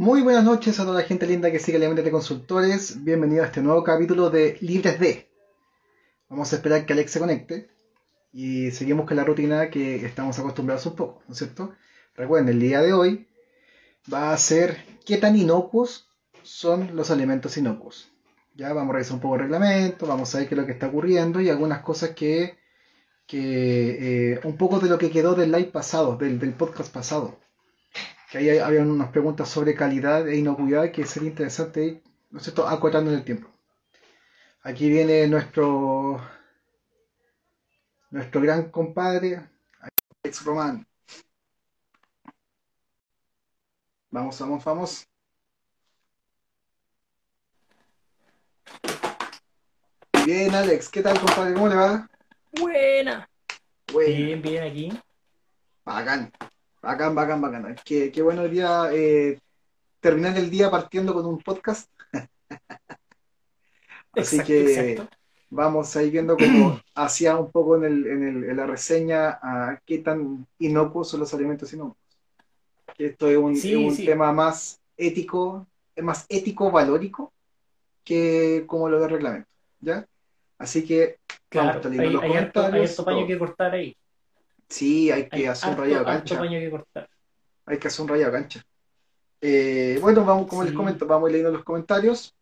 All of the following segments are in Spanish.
Muy buenas noches a toda la gente linda que sigue la mente de consultores. Bienvenido a este nuevo capítulo de Libres de. Vamos a esperar que Alex se conecte y seguimos con la rutina que estamos acostumbrados un poco, ¿no es cierto? Recuerden, el día de hoy va a ser qué tan inocuos son los alimentos inocuos. Ya vamos a revisar un poco el reglamento, vamos a ver qué es lo que está ocurriendo y algunas cosas que, que eh, un poco de lo que quedó del live pasado, del, del podcast pasado que ahí había unas preguntas sobre calidad e inocuidad que sería interesante ir, ¿no sé, acotando en el tiempo. Aquí viene nuestro nuestro gran compadre, Alex Román. Vamos, vamos, vamos. Bien, Alex, ¿qué tal, compadre? ¿Cómo le va? Buena. Bueno, Bien, bien aquí. bacán, bacán, bacán, bacán. Qué, qué bueno el día, eh, terminar el día partiendo con un podcast. Así Exacto, que exacto. vamos a ir viendo como hacía un poco en, el, en, el- en la reseña a qué tan inocuos son los alimentos inocuos. Esto es un, es Sí, un sí. tema más ético, es más ético-valórico que como lo de reglamento, ¿ya? Así que vamos a Claro, hay, los hay hay comentarios. harto paño que cortar ahí. Sí, hay que Hay hacer un harto, rayado de harto cancha. que cortar. Hay que hacer un rayado de cancha. Eh, bueno, vamos, como les comento, vamos leyendo los comentarios.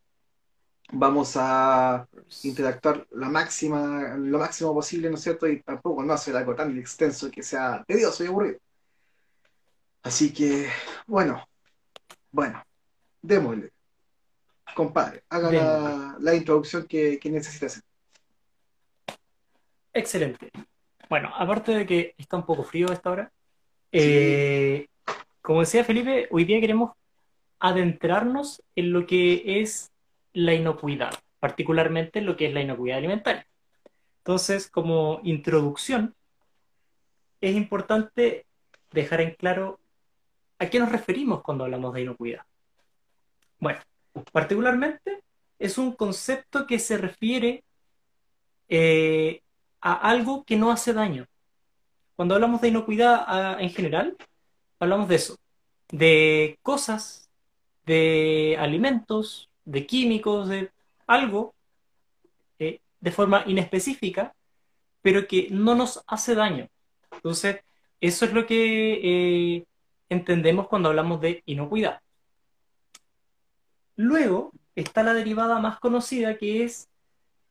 Vamos a interactuar la máxima, lo máximo posible, ¿no es cierto? Y tampoco no hacer algo tan extenso que sea tedioso y aburrido. Así que, bueno, bueno, démosle. Compadre, haga la, la introducción que, que necesita hacer. Excelente. Bueno, aparte de que está un poco frío a esta hora, Sí, eh, como decía Felipe, hoy día queremos adentrarnos en lo que es la inocuidad, particularmente en lo que es la inocuidad alimentaria. Entonces, como introducción, es importante dejar en claro a qué nos referimos cuando hablamos de inocuidad. Bueno, particularmente es un concepto que se refiere eh, a algo que no hace daño. Cuando hablamos de inocuidad ah, en general, hablamos de eso, de cosas, de alimentos, de químicos, de algo eh, de forma inespecífica, pero que no nos hace daño. Entonces, eso es lo que eh, entendemos cuando hablamos de inocuidad. Luego está la derivada más conocida que es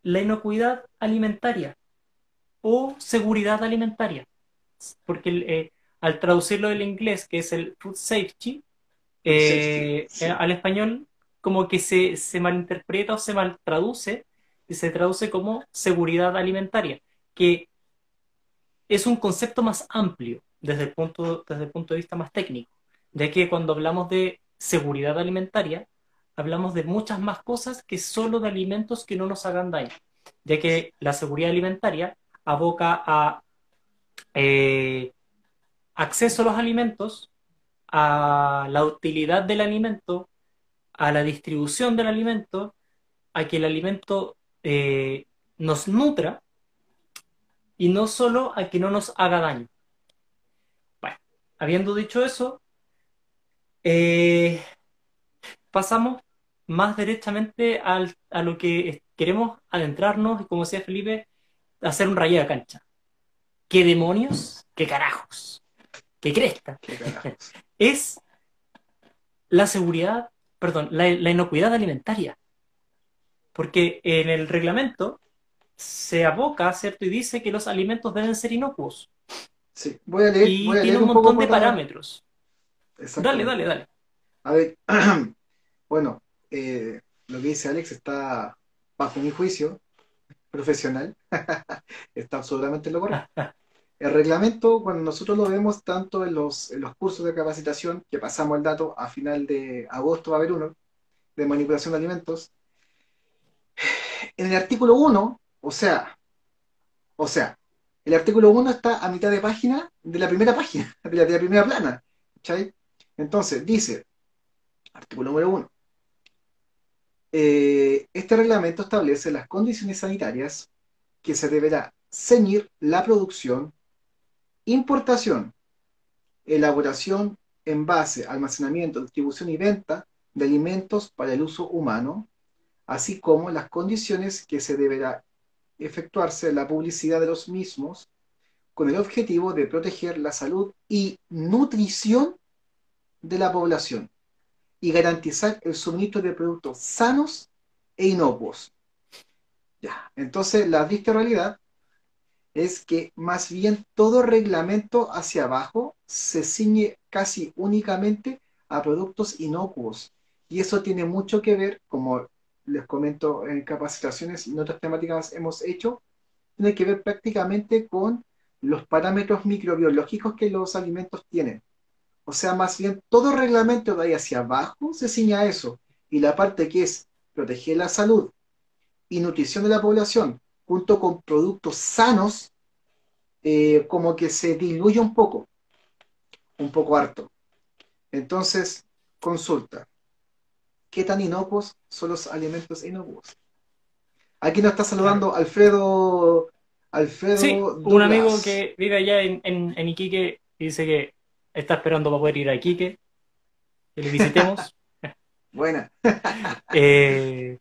la inocuidad alimentaria o seguridad alimentaria, porque eh, al traducirlo del inglés, que es el food safety, eh, sí. al español como que se, se malinterpreta o se mal traduce y se traduce como seguridad alimentaria, que es un concepto más amplio desde el punto, desde el punto de vista más técnico, ya que cuando hablamos de seguridad alimentaria, hablamos de muchas más cosas que solo de alimentos que no nos hagan daño, ya que la seguridad alimentaria aboca a eh, acceso a los alimentos, a la utilidad del alimento, a la distribución del alimento, a que el alimento eh, nos nutra y no solo a que no nos haga daño. Bueno, habiendo dicho eso, eh, pasamos más derechamente al- a lo que queremos adentrarnos y como decía Felipe, hacer un rayado de cancha. ¿Qué demonios? ¿Qué carajos? ¿Qué cresta? qué carajos. Es la seguridad, perdón, la, la inocuidad alimentaria. Porque en el reglamento se aboca, ¿cierto? Y dice que los alimentos deben ser inocuos. Sí, voy a leer, Y voy a tiene leer un montón de parámetros. Dale, dale, dale. A ver, bueno, eh, lo que dice Alex está bajo mi juicio profesional, está absolutamente en lo correcto. El reglamento, cuando nosotros lo vemos tanto en los, cursos de capacitación, que pasamos el dato a final de agosto va a haber uno, de manipulación de alimentos, en el artículo 1, o sea, o sea, el artículo 1 está a mitad de página de la primera página, de la, de la primera plana, ¿cachai? Entonces, dice, artículo número 1, eh, este reglamento establece las condiciones sanitarias que se deberá ceñir la producción, importación, elaboración envase, almacenamiento, distribución y venta de alimentos para el uso humano, así como las condiciones que se deberá efectuarse la publicidad de los mismos con el objetivo de proteger la salud y nutrición de la población y garantizar el suministro de productos sanos e inocuos. Ya, entonces la triste realidad es que más bien todo reglamento hacia abajo se ciñe casi únicamente a productos inocuos. Y eso tiene mucho que ver, como les comento en capacitaciones y en otras temáticas hemos hecho, tiene que ver prácticamente con los parámetros microbiológicos que los alimentos tienen. O sea, más bien todo reglamento de ahí hacia abajo se ciña a eso. Y la parte que es proteger la salud y nutrición de la población, junto con productos sanos, eh, como que se diluye un poco, un poco harto. Entonces, consulta. ¿Qué tan inocuos son los alimentos inocuos? Aquí nos está saludando Alfredo. Alfredo. Sí, un amigo que vive allá en, en, Iquique dice que está esperando para poder ir a Iquique, que le visitemos. Buena. eh,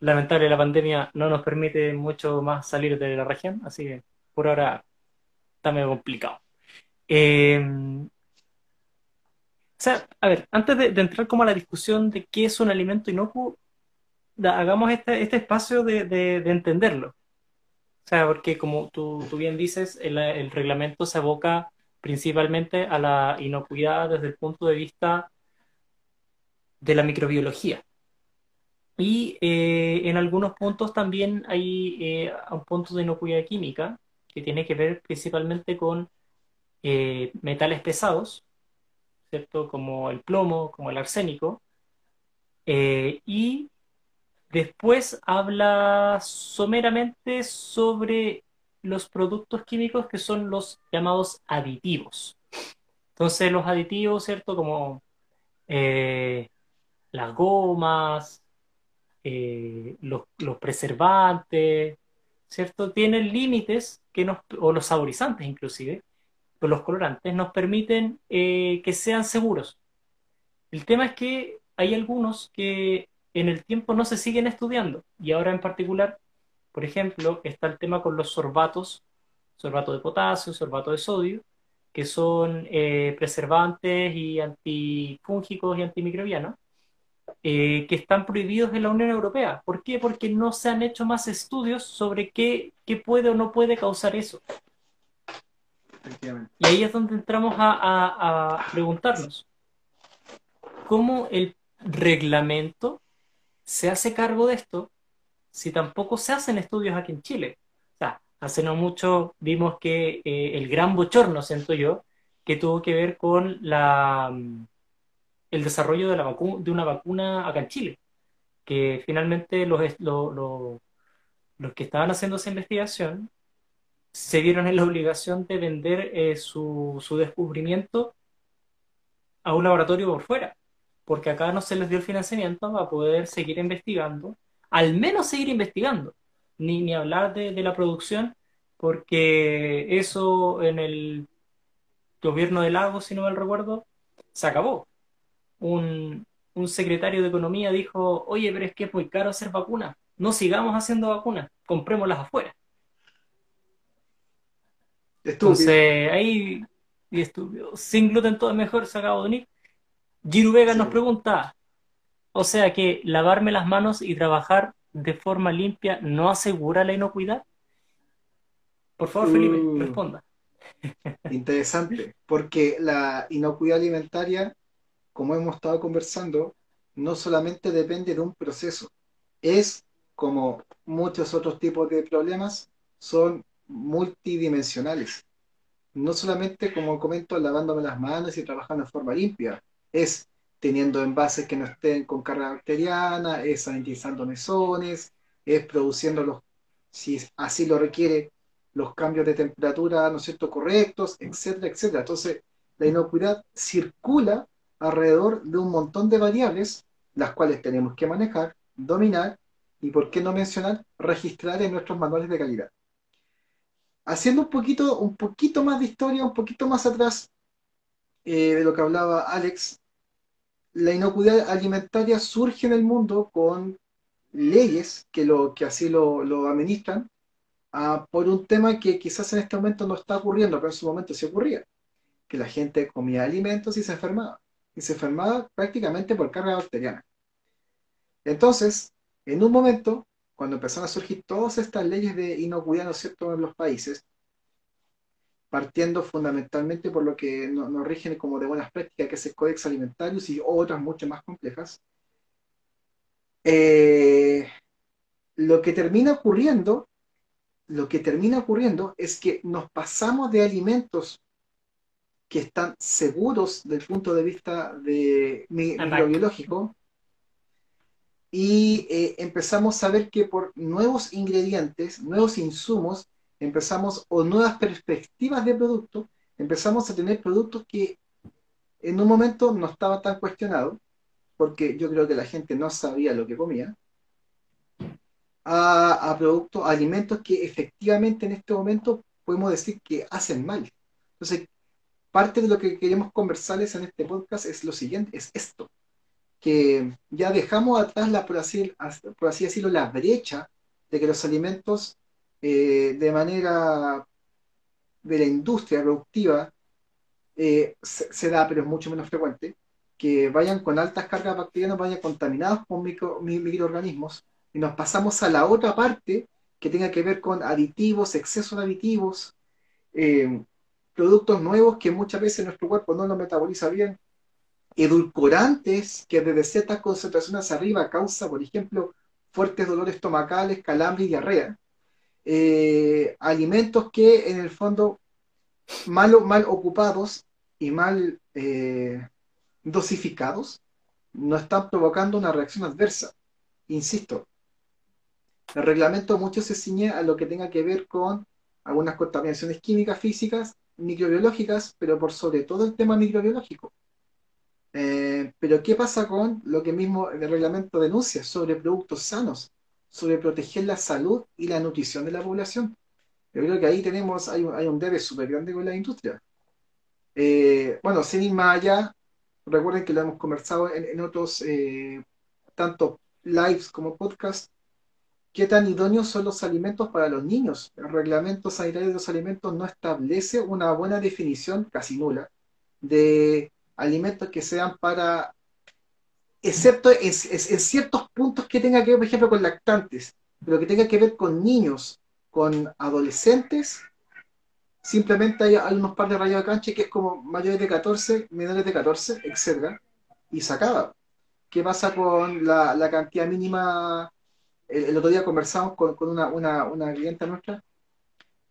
lamentable, la pandemia no nos permite mucho más salir de la región, así que por ahora está medio complicado. Eh, o sea, a ver, antes de, entrar como a la discusión de qué es un alimento inocuo, hagamos este, este espacio de, entenderlo. O sea, porque como tú, bien dices, el, reglamento se aboca principalmente a la inocuidad desde el punto de vista de la microbiología. Y eh, en algunos puntos también hay eh, un punto de inocuidad química, que tiene que ver principalmente con eh, metales pesados, ¿cierto? Como el plomo, como el arsénico. y después habla someramente sobre los productos químicos que son los llamados aditivos. Entonces los aditivos, ¿cierto? Como las gomas, eh, los, preservantes, ¿cierto? Tienen límites que nos, o los saborizantes inclusive, los colorantes, nos permiten eh, que sean seguros. El tema es que hay algunos que en el tiempo no se siguen estudiando y ahora en particular, por ejemplo, está el tema con los sorbatos, sorbato de potasio, sorbato de sodio, que son eh, preservantes y antifúngicos y antimicrobianos, eh, que están prohibidos en la Unión Europea. ¿Por qué? Porque no se han hecho más estudios sobre qué, qué puede o no puede causar eso. Y ahí es donde entramos a, a, preguntarnos, ¿cómo el reglamento se hace cargo de esto si tampoco se hacen estudios aquí en Chile? O sea, hace no mucho vimos que eh, el gran bochorno, siento yo, que tuvo que ver con la el desarrollo de, la de una vacuna acá en Chile, que finalmente los, los, que estaban haciendo esa investigación se vieron en la obligación de vender eh, su, su descubrimiento a un laboratorio por fuera, porque acá no se les dio el financiamiento para poder seguir investigando, al menos seguir investigando, ni, ni hablar de, de la producción, porque eso en el gobierno de Lagos, si no mal recuerdo, se acabó. Un, secretario de Economía dijo, oye, pero es que es muy caro hacer vacunas, no sigamos haciendo vacunas, comprémoslas afuera. Entonces, ahí, y sin gluten todo es mejor, se acabó de unir. Giru Vega nos pregunta, o sea que lavarme las manos y trabajar de forma limpia no asegura la inocuidad. Por favor, Felipe, mm. responda. Interesante, porque la inocuidad alimentaria como hemos estado conversando, no solamente depende de un proceso, es como muchos otros tipos de problemas, son multidimensionales. No solamente, como comento, lavándome las manos y trabajando de forma limpia, es teniendo envases que no estén con carga bacteriana, es sanitizando mesones, es produciendo los, si así lo requiere, los cambios de temperatura, ¿no es correctos, etcétera, etcétera. Entonces, la inocuidad circula alrededor de un montón de variables, las cuales tenemos que manejar, dominar y, por qué no mencionar, registrar en nuestros manuales de calidad. Haciendo un poquito, un poquito más de historia, un poquito más atrás, eh, de lo que hablaba Alex, la inocuidad alimentaria surge en el mundo con leyes que, lo, que así lo, lo administran uh, por un tema que quizás en este momento no está ocurriendo, pero en su momento sí ocurría, que la gente comía alimentos y se enfermaba, y se enfermaba prácticamente por carga bacteriana. Entonces, en un momento, cuando empezaron a surgir todas estas leyes de inocuidad, ¿no es cierto?, en los países, partiendo fundamentalmente por lo que nos, rigen como de buenas prácticas, que es el Códex Alimentarius y otras mucho más complejas, eh, lo que termina ocurriendo, lo que termina ocurriendo es que nos pasamos de alimentos que están seguros desde el punto de vista de microbiológico y eh, empezamos a ver que por nuevos ingredientes, nuevos insumos, empezamos, o nuevas perspectivas de producto, empezamos a tener productos que en un momento no estaba tan cuestionado, porque yo creo que la gente no sabía lo que comía, a, a productos, a alimentos que efectivamente en este momento podemos decir que hacen mal. Entonces, parte de lo que queremos conversarles en este podcast es lo siguiente, es esto, que ya dejamos atrás, la, por, así, por así decirlo, la brecha de que los alimentos eh, de manera de la industria productiva eh, se, da, pero es mucho menos frecuente, que vayan con altas cargas bacterianas, vayan contaminados con microorganismos, y nos pasamos a la otra parte que tenga que ver con aditivos, exceso de aditivos, eh, productos nuevos que muchas veces nuestro cuerpo no lo metaboliza bien, edulcorantes que desde ciertas concentraciones arriba causa, por ejemplo, fuertes dolores estomacales, calambre y diarrea. Eh, alimentos que en el fondo mal, mal ocupados y mal eh, dosificados no están provocando una reacción adversa. Insisto, el reglamento mucho se ciñe a lo que tenga que ver con algunas contaminaciones químicas, físicas, microbiológicas, pero por sobre todo el tema microbiológico. Eh, pero ¿qué pasa con lo que mismo el reglamento denuncia sobre productos sanos, sobre proteger la salud y la nutrición de la población? Yo creo que ahí tenemos, hay, un, debe súper grande con la industria. Eh, bueno, sin ir más allá, recuerden que lo hemos conversado en, otros, eh, tanto lives como podcasts, qué tan idóneos son los alimentos para los niños. El reglamento sanitario de los alimentos no establece una buena definición, casi nula, de alimentos que sean para, excepto en, ciertos puntos que tenga que ver, por ejemplo, con lactantes, pero que tenga que ver con niños, con adolescentes, simplemente hay, unos par de rayos de cancha que es como mayores de 14, menores de 14, etc. Y se acaba. ¿Qué pasa con la, cantidad mínima? El, otro día conversamos con, una, una, una clienta nuestra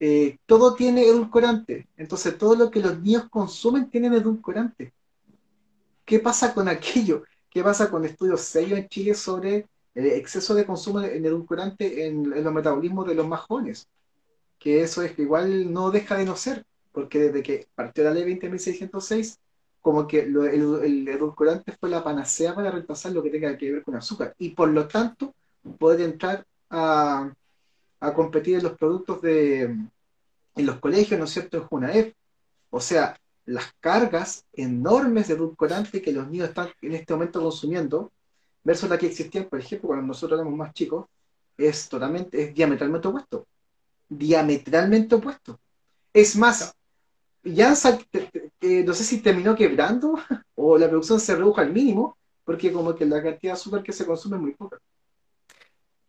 eh, todo tiene edulcorante. Entonces, todo lo que los niños consumen tiene edulcorante. ¿Qué pasa con aquello? ¿Qué pasa con estudios serios en Chile sobre el exceso de consumo en edulcorante en, los metabolismos de los más jóvenes? Que eso es que igual no deja de no ser, porque desde que partió la ley 20.606, como que el, edulcorante fue la panacea para reemplazar lo que tenga que ver con azúcar. Y por lo tanto, poder entrar a, competir en los productos de en los colegios, ¿no es cierto?, en Junaef. O sea, las cargas enormes de edulcorante que los niños están en este momento consumiendo, versus la que existían, por ejemplo, cuando nosotros éramos más chicos, es totalmente, es diametralmente opuesto. Diametralmente opuesto. Es más, ya no sé si terminó quebrando o la producción se redujo al mínimo, porque como que la cantidad de azúcar que se consume es muy poca.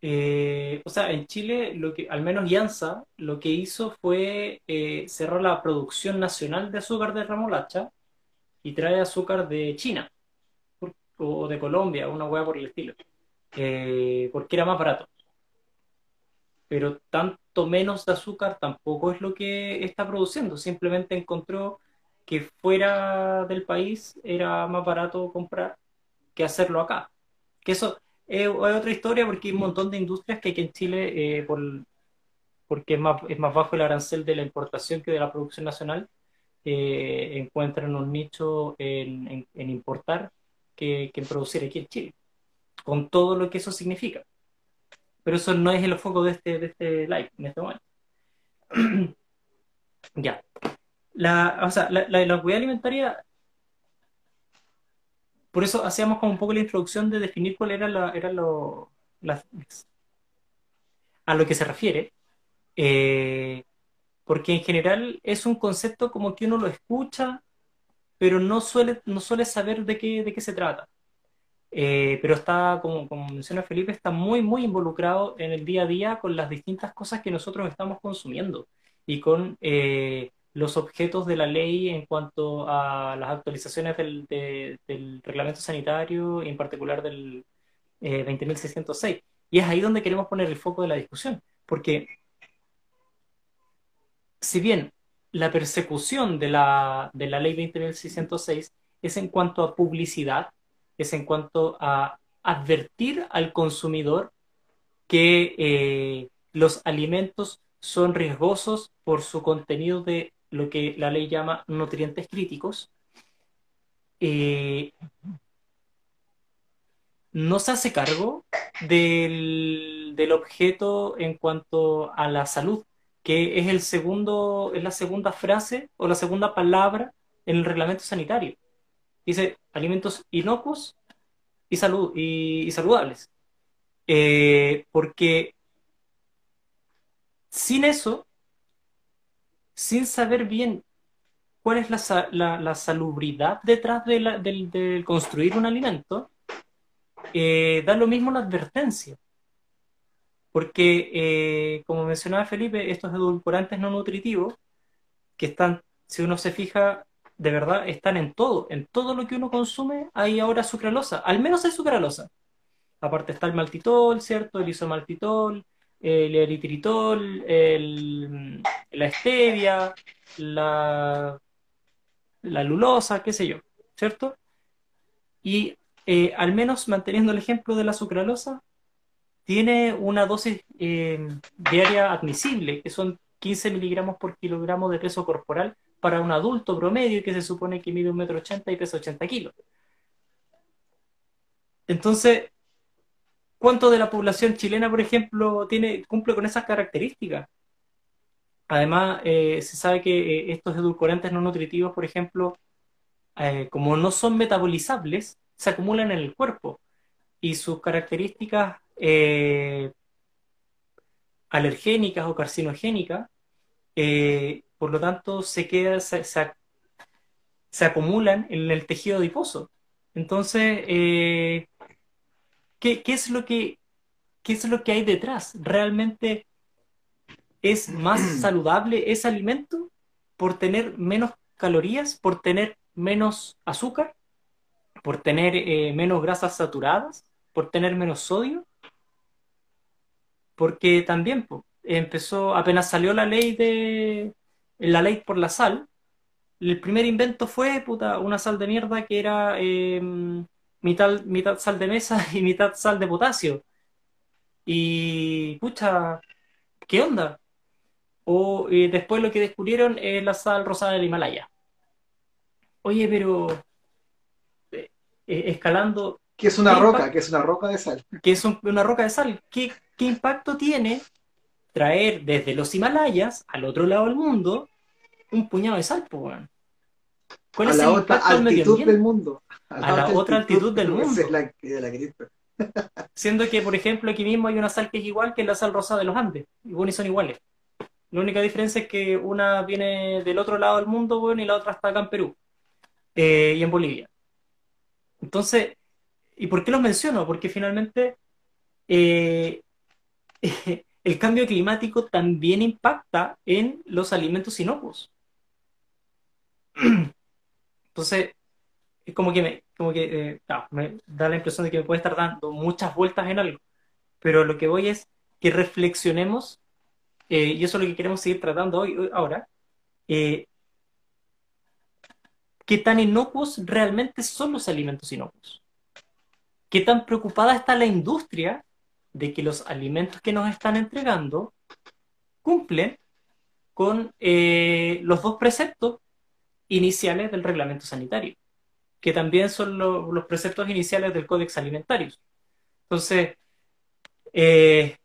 Eh, o sea, en Chile, lo que, al menos Yansa, lo que hizo fue eh, cerrar la producción nacional de azúcar de remolacha y trae azúcar de China o de Colombia, una hueá por el estilo, eh, porque era más barato. Pero tanto menos de azúcar tampoco es lo que está produciendo, simplemente encontró que fuera del país era más barato comprar que hacerlo acá. Que eso, es otra historia porque hay un montón de industrias que aquí en Chile, eh, por, porque es más, es más bajo el arancel de la importación que de la producción nacional, eh, encuentran un nicho en, en, importar que, que, en producir aquí en Chile, con todo lo que eso significa. Pero eso no es el foco de este, de este live en este momento. ya. La, o sea, la, la, la, alimentaria por eso hacíamos como un poco la introducción de definir cuál era, la, lo, a lo que se refiere, eh, porque en general es un concepto como que uno lo escucha, pero no suele, no suele saber de qué, de qué se trata. Eh, pero está, como, como menciona Felipe, está muy, muy involucrado en el día a día con las distintas cosas que nosotros estamos consumiendo y con eh, los objetos de la ley en cuanto a las actualizaciones del, del reglamento sanitario, en particular del eh, 20.606. Y es ahí donde queremos poner el foco de la discusión, porque si bien la persecución de la, de la ley 20.606 es en cuanto a publicidad, es en cuanto a advertir al consumidor que eh, los alimentos son riesgosos por su contenido de lo que la ley llama nutrientes críticos. Eh, no se hace cargo del, del, objeto en cuanto a la salud, que es el segundo, es la segunda frase o la segunda palabra en el reglamento sanitario. Dice alimentos inocuos y, salud, y, saludables. Eh, porque sin eso, sin saber bien cuál es la, salubridad detrás de, la, de, construir un alimento, eh, da lo mismo la advertencia. Porque, eh, como mencionaba Felipe, estos edulcorantes no nutritivos, que están, si uno se fija, de verdad están en todo. En todo lo que uno consume hay ahora sucralosa. Al menos hay sucralosa. Aparte está el maltitol, ¿cierto? El isomaltitol, el eritritol, el, la stevia, la, la lulosa, qué sé yo, ¿cierto? Y eh, al menos manteniendo el ejemplo de la sucralosa, tiene una dosis eh, diaria admisible, que son 15 miligramos por kilogramo de peso corporal para un adulto promedio que se supone que mide un metro ochenta y pesa 80 kilos. Entonces, ¿cuánto de la población chilena, por ejemplo, tiene, cumple con esas características? Además, eh, se sabe que eh, estos edulcorantes no nutritivos, por ejemplo, eh, como no son metabolizables, se acumulan en el cuerpo y sus características alergénicas o carcinogénicas, por lo tanto, se, queda, se, se, acumulan en el tejido adiposo. Entonces, ¿qué, ¿qué, es lo que, ¿qué es lo que hay detrás? ¿Realmente es más saludable ese alimento por tener menos calorías, por tener menos azúcar? por tener eh, menos grasas saturadas, por tener menos sodio, porque también pues, empezó, apenas salió la ley de la ley por la sal, el primer invento fue puta, una sal de mierda que era eh, mitad, mitad sal de mesa y mitad sal de potasio. Y pucha, ¿qué onda? O eh, después lo que descubrieron es la sal rosada del Himalaya. Oye, pero eh, escalando. ¿Qué es una roca? ¿Qué es una roca de sal? ¿Qué es un, una roca de sal? ¿Qué, ¿Qué, impacto tiene traer desde los Himalayas al otro lado del mundo un puñado de sal, pues, ¿Cuál a es la el otra altitud del mundo. A la, a la otra altitud del mundo. Es la, la Siendo que, por ejemplo, aquí mismo hay una sal que es igual que la sal rosada de los Andes. Y bueno, y son iguales. La única diferencia es que una viene del otro lado del mundo, bueno, y la otra está acá en Perú. Eh, y en Bolivia. Entonces, ¿y por qué los menciono? Porque finalmente eh, el cambio climático también impacta en los alimentos inocuos. Entonces, es como que, me, como que eh, no, me da la impresión de que me puede estar dando muchas vueltas en algo. Pero lo que voy es que reflexionemos, eh, y eso es lo que queremos seguir tratando hoy, hoy ahora, eh, qué tan inocuos realmente son los alimentos inocuos. Qué tan preocupada está la industria de que los alimentos que nos están entregando cumplen con eh, los dos preceptos iniciales del reglamento sanitario, que también son lo, los preceptos iniciales del Códex Alimentario. Entonces, eh,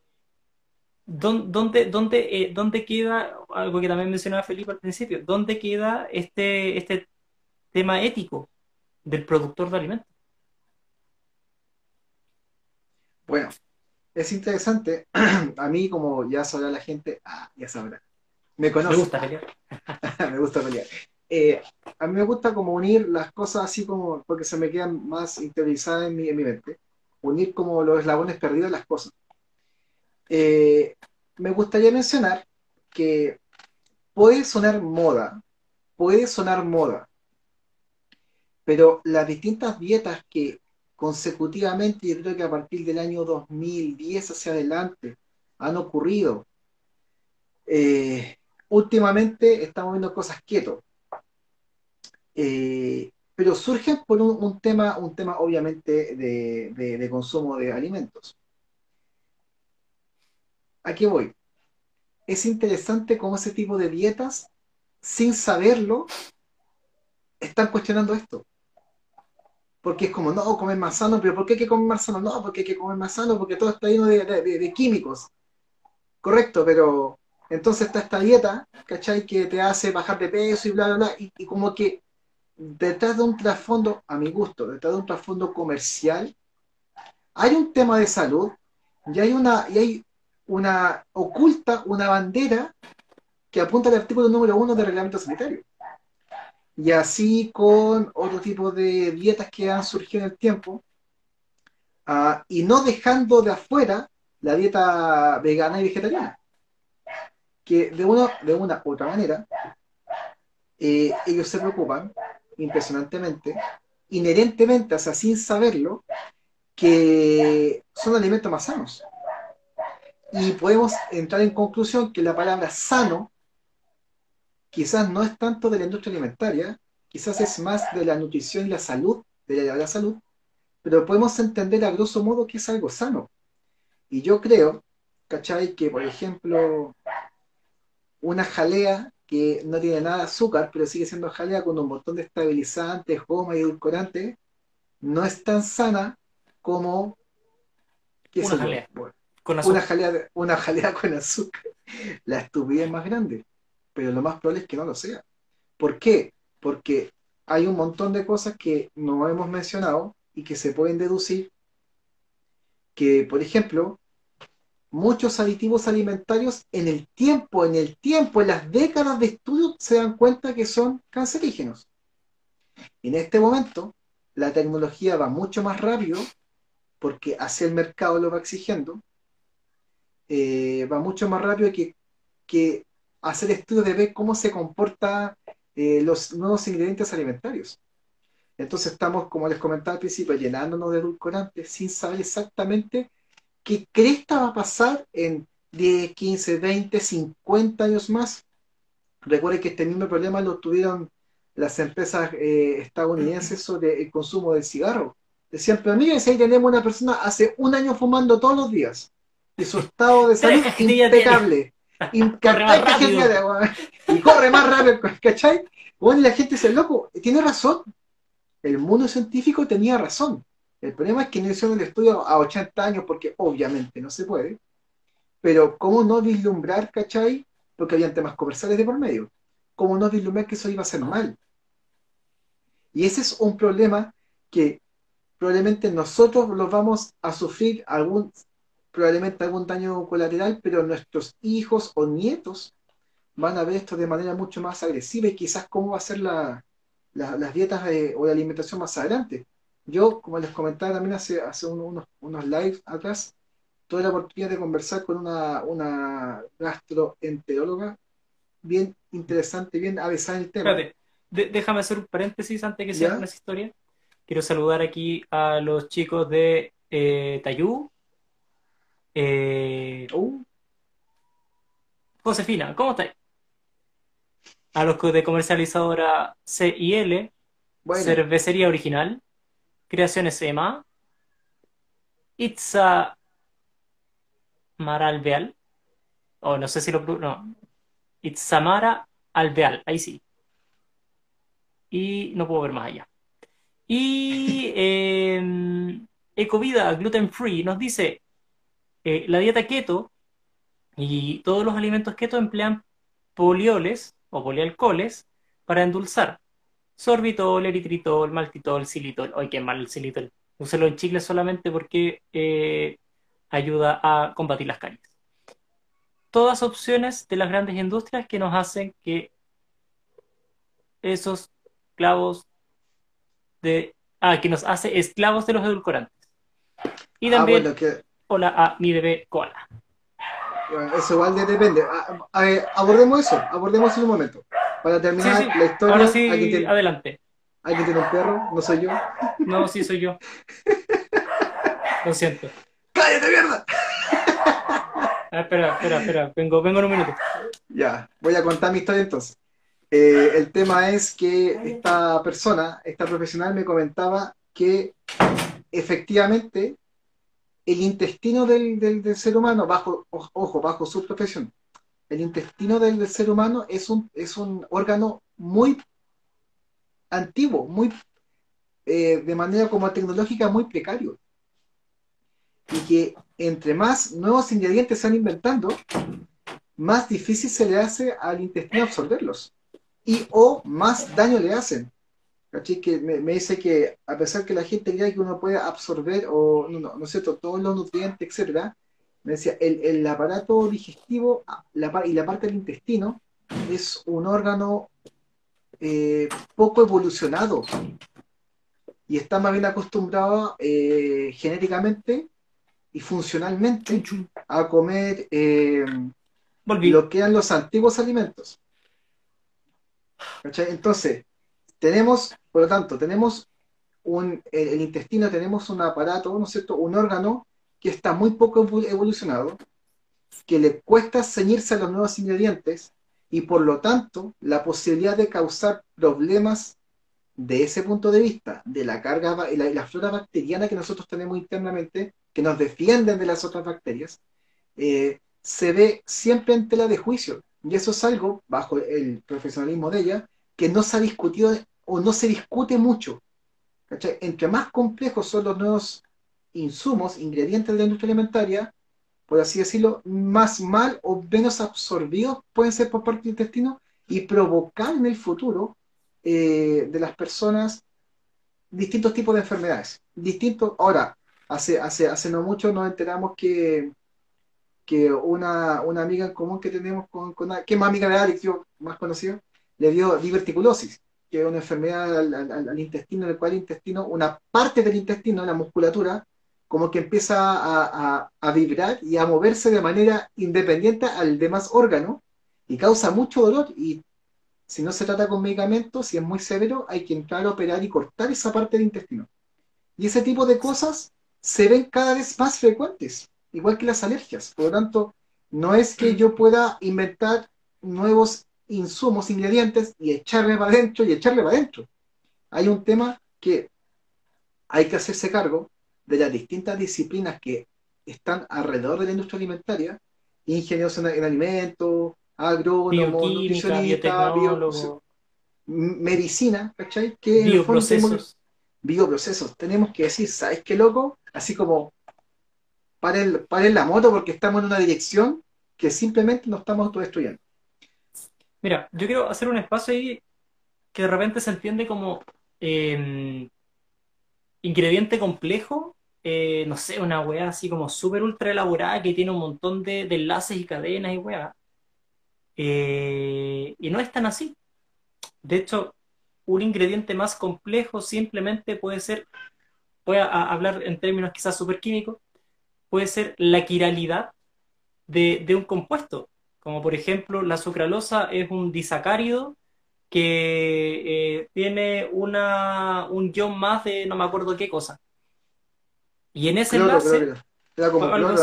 ¿dónde, dónde, eh, ¿dónde queda, algo que también mencionaba Felipe al principio, dónde queda este, este tema ético del productor de alimentos. Bueno, es interesante. A mí, como ya sabrá la gente, ah, ya sabrá. Me conoce. Me gusta pelear. me gusta pelear. Eh, a mí me gusta como unir las cosas así como, porque se me quedan más interiorizadas en mi, en mente. Unir como los eslabones perdidos de las cosas. Eh, me gustaría mencionar que puede sonar moda, puede sonar moda, pero las distintas dietas que consecutivamente, yo creo que a partir del año 2010 hacia adelante, han ocurrido, eh, últimamente estamos viendo cosas quietos. Eh, pero surgen por un, tema, un tema obviamente de, de, consumo de alimentos. ¿A qué voy? Es interesante cómo ese tipo de dietas, sin saberlo, están cuestionando esto. Porque es como, no, comer más sano, pero ¿por qué hay que comer más sano? No, porque hay que comer más sano, porque todo está lleno de, químicos. Correcto, pero entonces está esta dieta, ¿cachai? Que te hace bajar de peso y bla, bla, bla. Y, como que detrás de un trasfondo, a mi gusto, detrás de un trasfondo comercial, hay un tema de salud y hay una, y hay una oculta una bandera que apunta al artículo número uno del reglamento sanitario. Y así con otro tipo de dietas que han surgido en el tiempo, uh, y no dejando de afuera la dieta vegana y vegetariana, que de una, de u otra manera, eh, ellos se preocupan impresionantemente, inherentemente, o sea, sin saberlo, que son alimentos más sanos y podemos entrar en conclusión que la palabra sano quizás no es tanto de la industria alimentaria, quizás es más de la nutrición y la salud, de la, salud, pero podemos entender a grosso modo que es algo sano. Y yo creo, ¿cachai? Que, por ejemplo, una jalea que no tiene nada de azúcar, pero sigue siendo jalea con un montón de estabilizantes, goma y edulcorantes, no es tan sana como... Una jalea. Bueno, con una, jalea, una jalea con azúcar. La estupidez es más grande, pero lo más probable es que no lo sea. ¿Por qué? Porque hay un montón de cosas que no hemos mencionado y que se pueden deducir que, por ejemplo, muchos aditivos alimentarios en el tiempo, en el tiempo, en las décadas de estudio, se dan cuenta que son cancerígenos. En este momento, la tecnología va mucho más rápido porque hacia el mercado lo va exigiendo eh, va mucho más rápido que, que, hacer estudios de ver cómo se comportan eh, los nuevos ingredientes alimentarios. Entonces estamos, como les comentaba al principio, llenándonos de edulcorantes sin saber exactamente qué cresta va a pasar en 10, 15, 20, 50 años más. Recuerden que este mismo problema lo tuvieron las empresas eh, estadounidenses sobre el consumo del cigarro. Decían, pero miren, si ahí tenemos una persona hace un año fumando todos los días y su estado de salud impecable. y corre más rápido, ¿cachai? Bueno, y la gente dice, loco, tiene razón. El mundo científico tenía razón. El problema es que no hicieron el estudio a 80 años porque obviamente no se puede. Pero ¿cómo no vislumbrar, cachai? Porque habían temas comerciales de por medio. ¿Cómo no vislumbrar que eso iba a ser mal? Y ese es un problema que probablemente nosotros lo vamos a sufrir algún probablemente algún daño colateral, pero nuestros hijos o nietos van a ver esto de manera mucho más agresiva y quizás cómo va a ser la, la, las dietas de, o la alimentación más adelante. Yo, como les comentaba también hace, hace unos, unos lives atrás, tuve la oportunidad de conversar con una, una gastroenteróloga bien interesante, bien avesada en el tema. Espérate, de, déjame hacer un paréntesis antes que siga con esa historia. Quiero saludar aquí a los chicos de eh, Tayú, eh, uh, Josefina, ¿cómo estás? A los de comercializadora CIL, bueno. Cervecería Original, Creaciones EMA, Itza Maralveal, o oh, no sé si lo no, Itzamara Alveal, ahí sí. Y no puedo ver más allá. Y eh, Ecovida Gluten Free nos dice eh, la dieta keto y todos los alimentos keto emplean polioles o polialcoholes para endulzar. Sorbitol, eritritol, maltitol, xilitol. Ay, qué mal el xilitol. Úselo en chicles solamente porque eh, ayuda a combatir las caries. Todas opciones de las grandes industrias que nos hacen que esos clavos de... Ah, que nos hace esclavos de los edulcorantes. Y Ah, también, bueno, que hola a mi bebé koala. bueno, eso igual de- depende. Abordemos eso, abordemos en un momento. Para Sí, terminar sí, la historia, ahora sí, ¿alguien, tiene, adelante. alguien tiene un perro? ¿No soy yo? No, sí soy yo. Lo siento. ¡Cállate, mierda! Ah, espera, espera, espera. Vengo, vengo en un minuto. Ya, voy a contar mi historia entonces. Eh, el tema es que esta persona, esta profesional me comentaba que efectivamente el intestino del, del- del ser humano, bajo, ojo, bajo su profesión, el intestino del, ser humano es un, es un órgano muy antiguo, muy eh, de manera como tecnológica muy precario. Y que entre más nuevos ingredientes se van inventando, más difícil se le hace al intestino absorberlos. Y o más daño le hacen. ¿Cachai? Que me, dice que a pesar que la gente cree que uno puede absorber o no, no, no cierto, todos los nutrientes, etcétera, me decía, el, el aparato digestivo la, par- y la parte del intestino es un órgano eh, poco evolucionado y está más bien acostumbrado eh, genéticamente y funcionalmente a comer eh, lo que eran los antiguos alimentos. ¿Cachai? Entonces, tenemos, por lo tanto, tenemos un, el, el intestino, tenemos un aparato, ¿no es cierto? Un órgano que está muy poco evo- evolucionado, que le cuesta ceñirse a los nuevos ingredientes y por lo tanto la posibilidad de causar problemas de ese punto de vista, de la carga y la, flora bacteriana que nosotros tenemos internamente, que nos defienden de las otras bacterias, eh, se ve siempre en tela de juicio. Y eso es algo, bajo el profesionalismo de ella, que no se ha discutido o no se discute mucho. Entre más complejos son los nuevos insumos, ingredientes de la industria alimentaria, por así decirlo, más mal o menos absorbidos pueden ser por parte del intestino y provocar en el futuro eh, de las personas distintos tipos de enfermedades. Distintos. Ahora, hace, hace, hace no mucho nos enteramos que, que una, una amiga en común que tenemos con, con que es más amiga de Alex, yo más conocido, le dio diverticulosis, que es una enfermedad al, al- intestino, en el cual el intestino, una parte del intestino, la musculatura, como que empieza a, a- vibrar y a moverse de manera independiente al demás órgano y causa mucho dolor. Y si no se trata con medicamentos, si es muy severo, hay que entrar a operar y cortar esa parte del intestino. Y ese tipo de cosas se ven cada vez más frecuentes, igual que las alergias. Por lo tanto, no es que yo pueda inventar nuevos insumos, ingredientes y echarle para adentro y echarle para adentro. Hay un tema que hay que hacerse cargo de las distintas disciplinas que están alrededor de la industria alimentaria, ingenieros en, en alimentos, agrónomos, nutricionistas, bio- medicina, ¿cachai? Que fondo tenemos- bioprocesos. bioprocesos. Tenemos que decir, ¿sabes qué loco? Así como paren, paren la moto porque estamos en una dirección que simplemente nos estamos autodestruyendo. Mira, yo quiero hacer un espacio ahí que de repente se entiende como eh, ingrediente complejo, eh, no sé, una weá así como súper ultra elaborada que tiene un montón de, enlaces y cadenas y weá. Eh, y no es tan así. De hecho, un ingrediente más complejo simplemente puede ser, voy a, hablar en términos quizás súper químicos, puede ser la quiralidad de, de un compuesto. Como por ejemplo, la sucralosa es un disacárido que eh, tiene una, un guion más de no me acuerdo qué cosa. Y en ese enlace, creo. Era como algo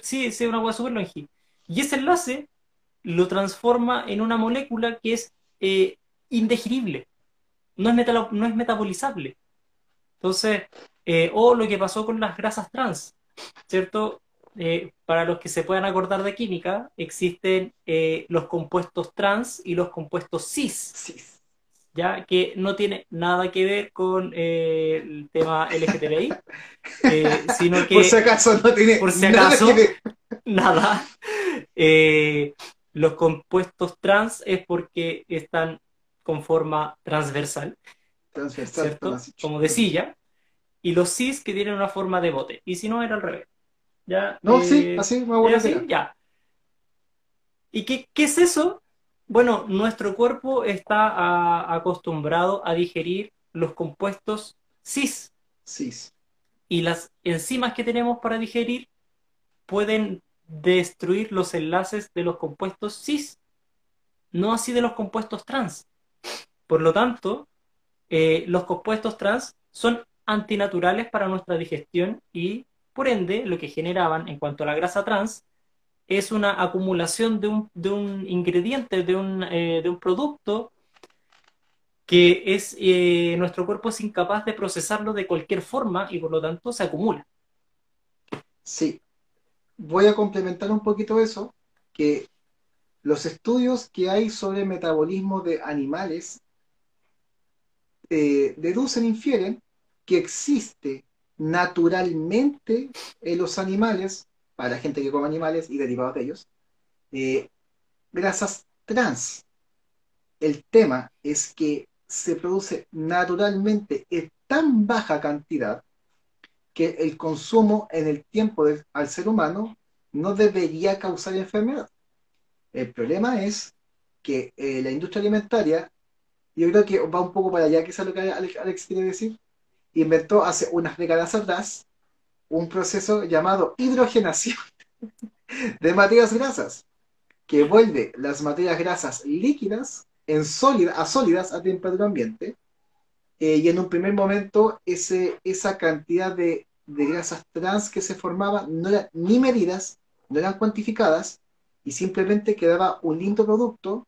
sí, sí, una hueá súper longi. Y ese enlace lo transforma en una molécula que es eh, indigerible, no es, no es metabolizable. Entonces, eh, o lo que pasó con las grasas trans, ¿cierto? Eh, para los que se puedan acordar de química, existen eh, los compuestos trans y los compuestos cis, Sí. ¿Ya? Que no tiene nada que ver con eh, el tema LGTBI, eh, sino que Por si acaso no tiene por si nada acaso. que ver. nada. Eh, los compuestos trans es porque están con forma transversal, Transversal, ¿cierto? como de silla, y los cis que tienen una forma de bote, y si no era al revés. ¿Ya? No, sí, así me voy ¿es así? Ya. ¿Y qué, qué es eso? Bueno, nuestro cuerpo está a- acostumbrado a digerir los compuestos cis Sí. y las enzimas que tenemos para digerir pueden destruir los enlaces de los compuestos cis, no así de los compuestos trans. Por lo tanto, eh, los compuestos trans son antinaturales para nuestra digestión y, por ende, lo que generaban en cuanto a la grasa trans es una acumulación de un, de un ingrediente, de un, eh, de un producto que es, eh, nuestro cuerpo es incapaz de procesarlo de cualquier forma y por lo tanto se acumula. Sí. Voy a complementar un poquito eso, que los estudios que hay sobre metabolismo de animales eh, deducen, infieren que existe naturalmente en los animales, para la gente que come animales y derivados de ellos, eh, grasas trans. El tema es que se produce naturalmente en tan baja cantidad que el consumo en el tiempo del- al ser humano no debería causar enfermedad. El problema es que eh, la industria alimentaria, yo creo que va un poco para allá, que es lo que Alex quiere decir, inventó hace unas décadas atrás un proceso llamado hidrogenación de materias grasas, que vuelve las materias grasas líquidas en sólida, a sólidas a temperatura ambiente, eh, y en un primer momento ese, esa cantidad de, de grasas trans que se formaban no eran ni medidas, no eran cuantificadas, y simplemente quedaba un lindo producto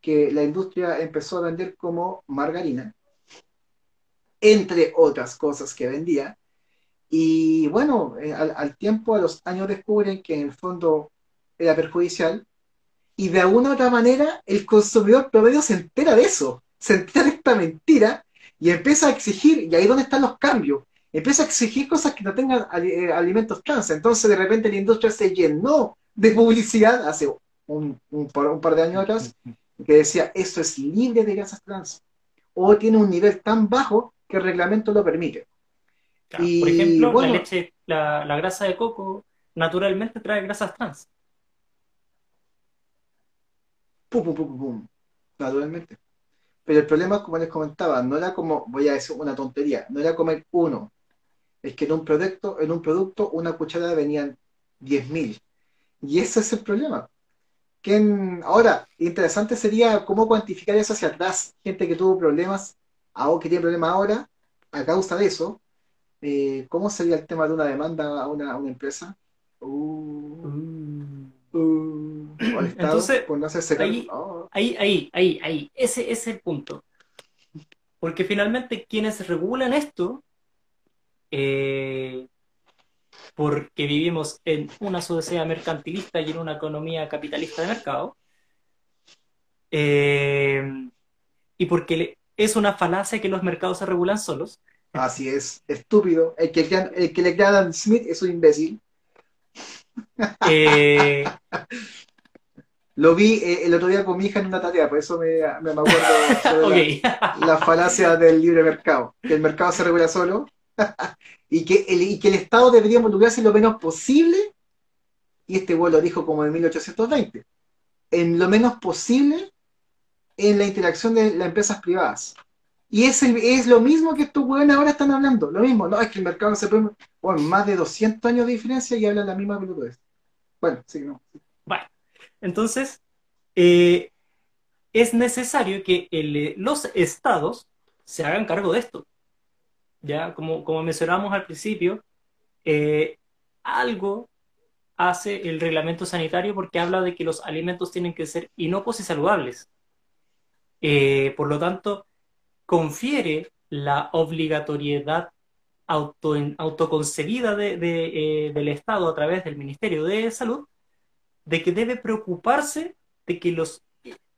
que la industria empezó a vender como margarina, entre otras cosas que vendía. Y bueno, eh, al, al tiempo, a los años descubren que en el fondo era perjudicial y de alguna u otra manera el consumidor promedio se entera de eso, se entera de esta mentira y empieza a exigir, y ahí donde están los cambios, empieza a exigir cosas que no tengan eh, alimentos trans. Entonces de repente la industria se llenó de publicidad hace un, un par, un par de años atrás que decía esto es libre de grasas trans o tiene un nivel tan bajo que el reglamento lo permite. Claro, Y, por ejemplo, bueno. la leche, la, la grasa de coco naturalmente trae grasas trans. pum, pum, pum, pum, pum, naturalmente. Pero el problema, como les comentaba, no era como, voy a decir una tontería, no era comer uno. Es que en un producto, en un producto, una cucharada venían 10.000. Y ese es el problema. Que en- ahora, interesante sería cómo cuantificar eso hacia atrás. Gente que tuvo problemas, ahora que tiene problemas ahora, a causa de eso. Eh, ¿cómo sería el tema de una demanda a una, a una empresa? Uh, uh, o al Estado, Entonces, por no hacerse cargo. ahí- Oh. Ahí, ahí, ahí, ahí. Ese, ese es el punto. Porque finalmente quienes regulan esto, eh, porque vivimos en una sociedad mercantilista y en una economía capitalista de mercado, eh, y porque es una falacia que los mercados se regulan solos, Así es, estúpido. El que, crea- el que le crea a Adam Smith es un imbécil. eh, Lo vi eh, el otro día con mi hija en una tarea, por eso me, me, acuerdo la, la falacia del libre mercado. Que el mercado se regula solo y, que el, y que el Estado debería involucrarse lo menos posible. Y este güey lo dijo como en 1820. En lo menos posible en la interacción de las empresas privadas. Y es, es lo mismo que estos güeyes ahora están hablando. Lo mismo, no, es que el mercado no se puede. Bueno, más de 200 años de diferencia y hablan la misma pelotudez. Bueno, sí, no. Bueno, entonces eh, es necesario que el- los estados se hagan cargo de esto. Ya, como, como mencionábamos al principio, eh, algo hace el reglamento sanitario porque habla de que los alimentos tienen que ser inocuos y saludables. Eh, por lo tanto, confiere la obligatoriedad auto, autoconcebida de- eh, del Estado a través del Ministerio de Salud de que debe preocuparse de que los,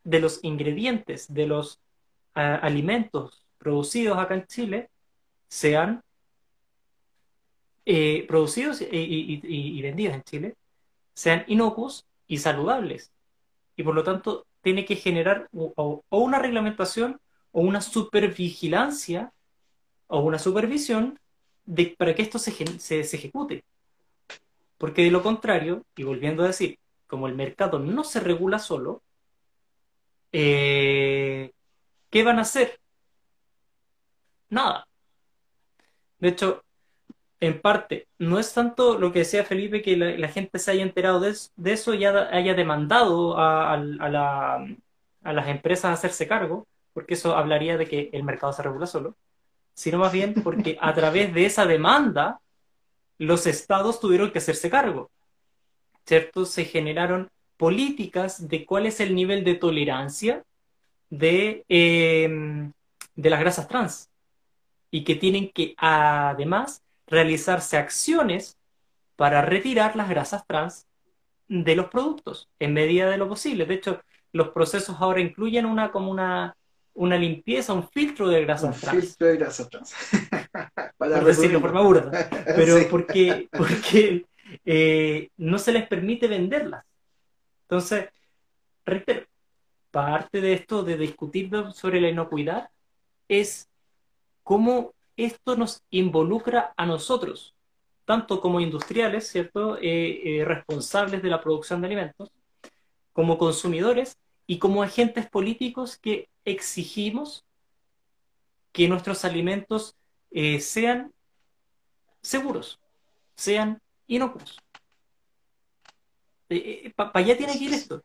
de los ingredientes de los ah, alimentos producidos acá en Chile sean eh, producidos y, y- vendidos en Chile sean inocuos y saludables. Y por lo tanto tiene que generar o una reglamentación o una supervigilancia o una supervisión de, para que esto se, se, se ejecute. Porque de lo contrario, y volviendo a decir, como el mercado no se regula solo, eh, ¿qué van a hacer? Nada. De hecho, en parte, no es tanto lo que decía Felipe que la, gente se haya enterado de, eso y haya demandado a, las empresas a hacerse cargo, porque eso hablaría de que el mercado se regula solo, sino más bien porque a través de esa demanda los estados tuvieron que hacerse cargo. ¿Cierto? Se generaron políticas de cuál es el nivel de tolerancia de, em, de las grasas trans y que tienen que además realizarse acciones para retirar las grasas trans de los productos en medida de lo posible. De hecho, los procesos ahora incluyen una como una, una limpieza, un filtro de grasas trans. Filtro de grasas trans. para decirlo por forma burda. Pero porque, porque eh, no se les permite venderlas. Entonces, reitero, parte de esto de discutir sobre la inocuidad es cómo esto nos involucra a nosotros, tanto como industriales, ¿cierto? Eh, eh, responsables de la producción de alimentos, como consumidores y como agentes políticos que exigimos que nuestros alimentos eh, sean seguros, sean inocuos. Para allá tiene que ir esto,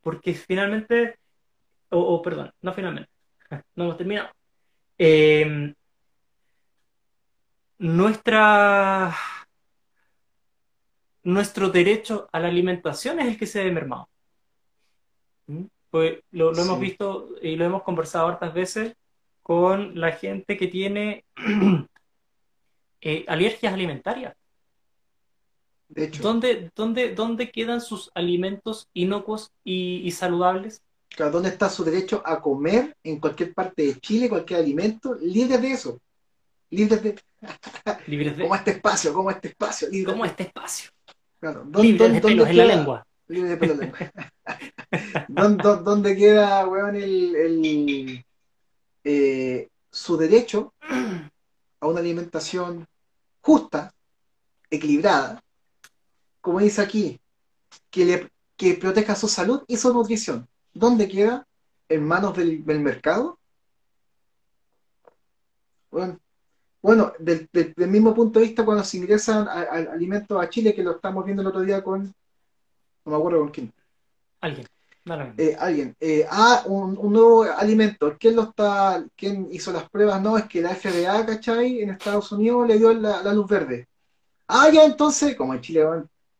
porque finalmente, o perdón, no finalmente, no hemos terminado nuestra, nuestro derecho a la alimentación es el que se ve mermado. ¿Mm? Pues lo, hemos visto y lo hemos conversado hartas veces con la gente que tiene eh, alergias alimentarias. De hecho. ¿Dónde, dónde, dónde quedan sus alimentos inocuos y, saludables? ¿Dónde está su derecho a comer en cualquier parte de Chile cualquier alimento libre de eso? libres de... libres de... como este espacio, como este espacio. Como este espacio. Claro. ¿Dónde, de pelos en la lengua. Libre de la lengua. ¿Dónde, queda, weón, el, el eh, su derecho a una alimentación justa, equilibrada, como dice aquí, que, le, que proteja su salud y su nutrición? ¿Dónde queda? ¿En manos del, del mercado? Bueno, bueno, del, mismo punto de vista, cuando se ingresan alimentos a Chile, que lo estamos viendo el otro día con. No me acuerdo con quién. Alguien. Eh, alguien. Eh, ah, un, nuevo alimento. ¿Quién lo está, quién hizo las pruebas? No, es que la FDA, ¿cachai? En Estados Unidos le dio la, luz verde. Ah, ya entonces, como en Chile,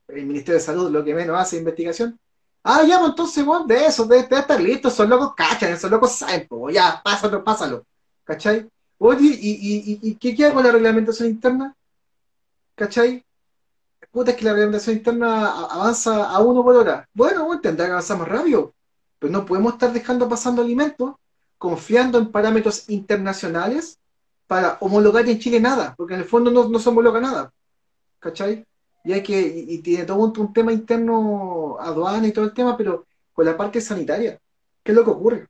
el Ministerio de Salud lo que menos hace investigación. Ah, ya, pues entonces, bueno, de eso, debe, estar listo, son locos cachan, esos locos saben, pues, ya, pásalo, pásalo. ¿Cachai? Oye, ¿y, qué queda con la reglamentación interna? ¿Cachai? Puta, es que la reglamentación interna avanza a uno por hora. Bueno, bueno, tendrá que avanzar más rápido. Pero no podemos estar dejando pasando alimentos confiando en parámetros internacionales para homologar en Chile nada, porque en el fondo no, no se homologa nada. ¿Cachai? Y hay que, y, tiene todo un, tema interno, aduana y todo el tema, pero con la parte sanitaria. ¿Qué es lo que ocurre?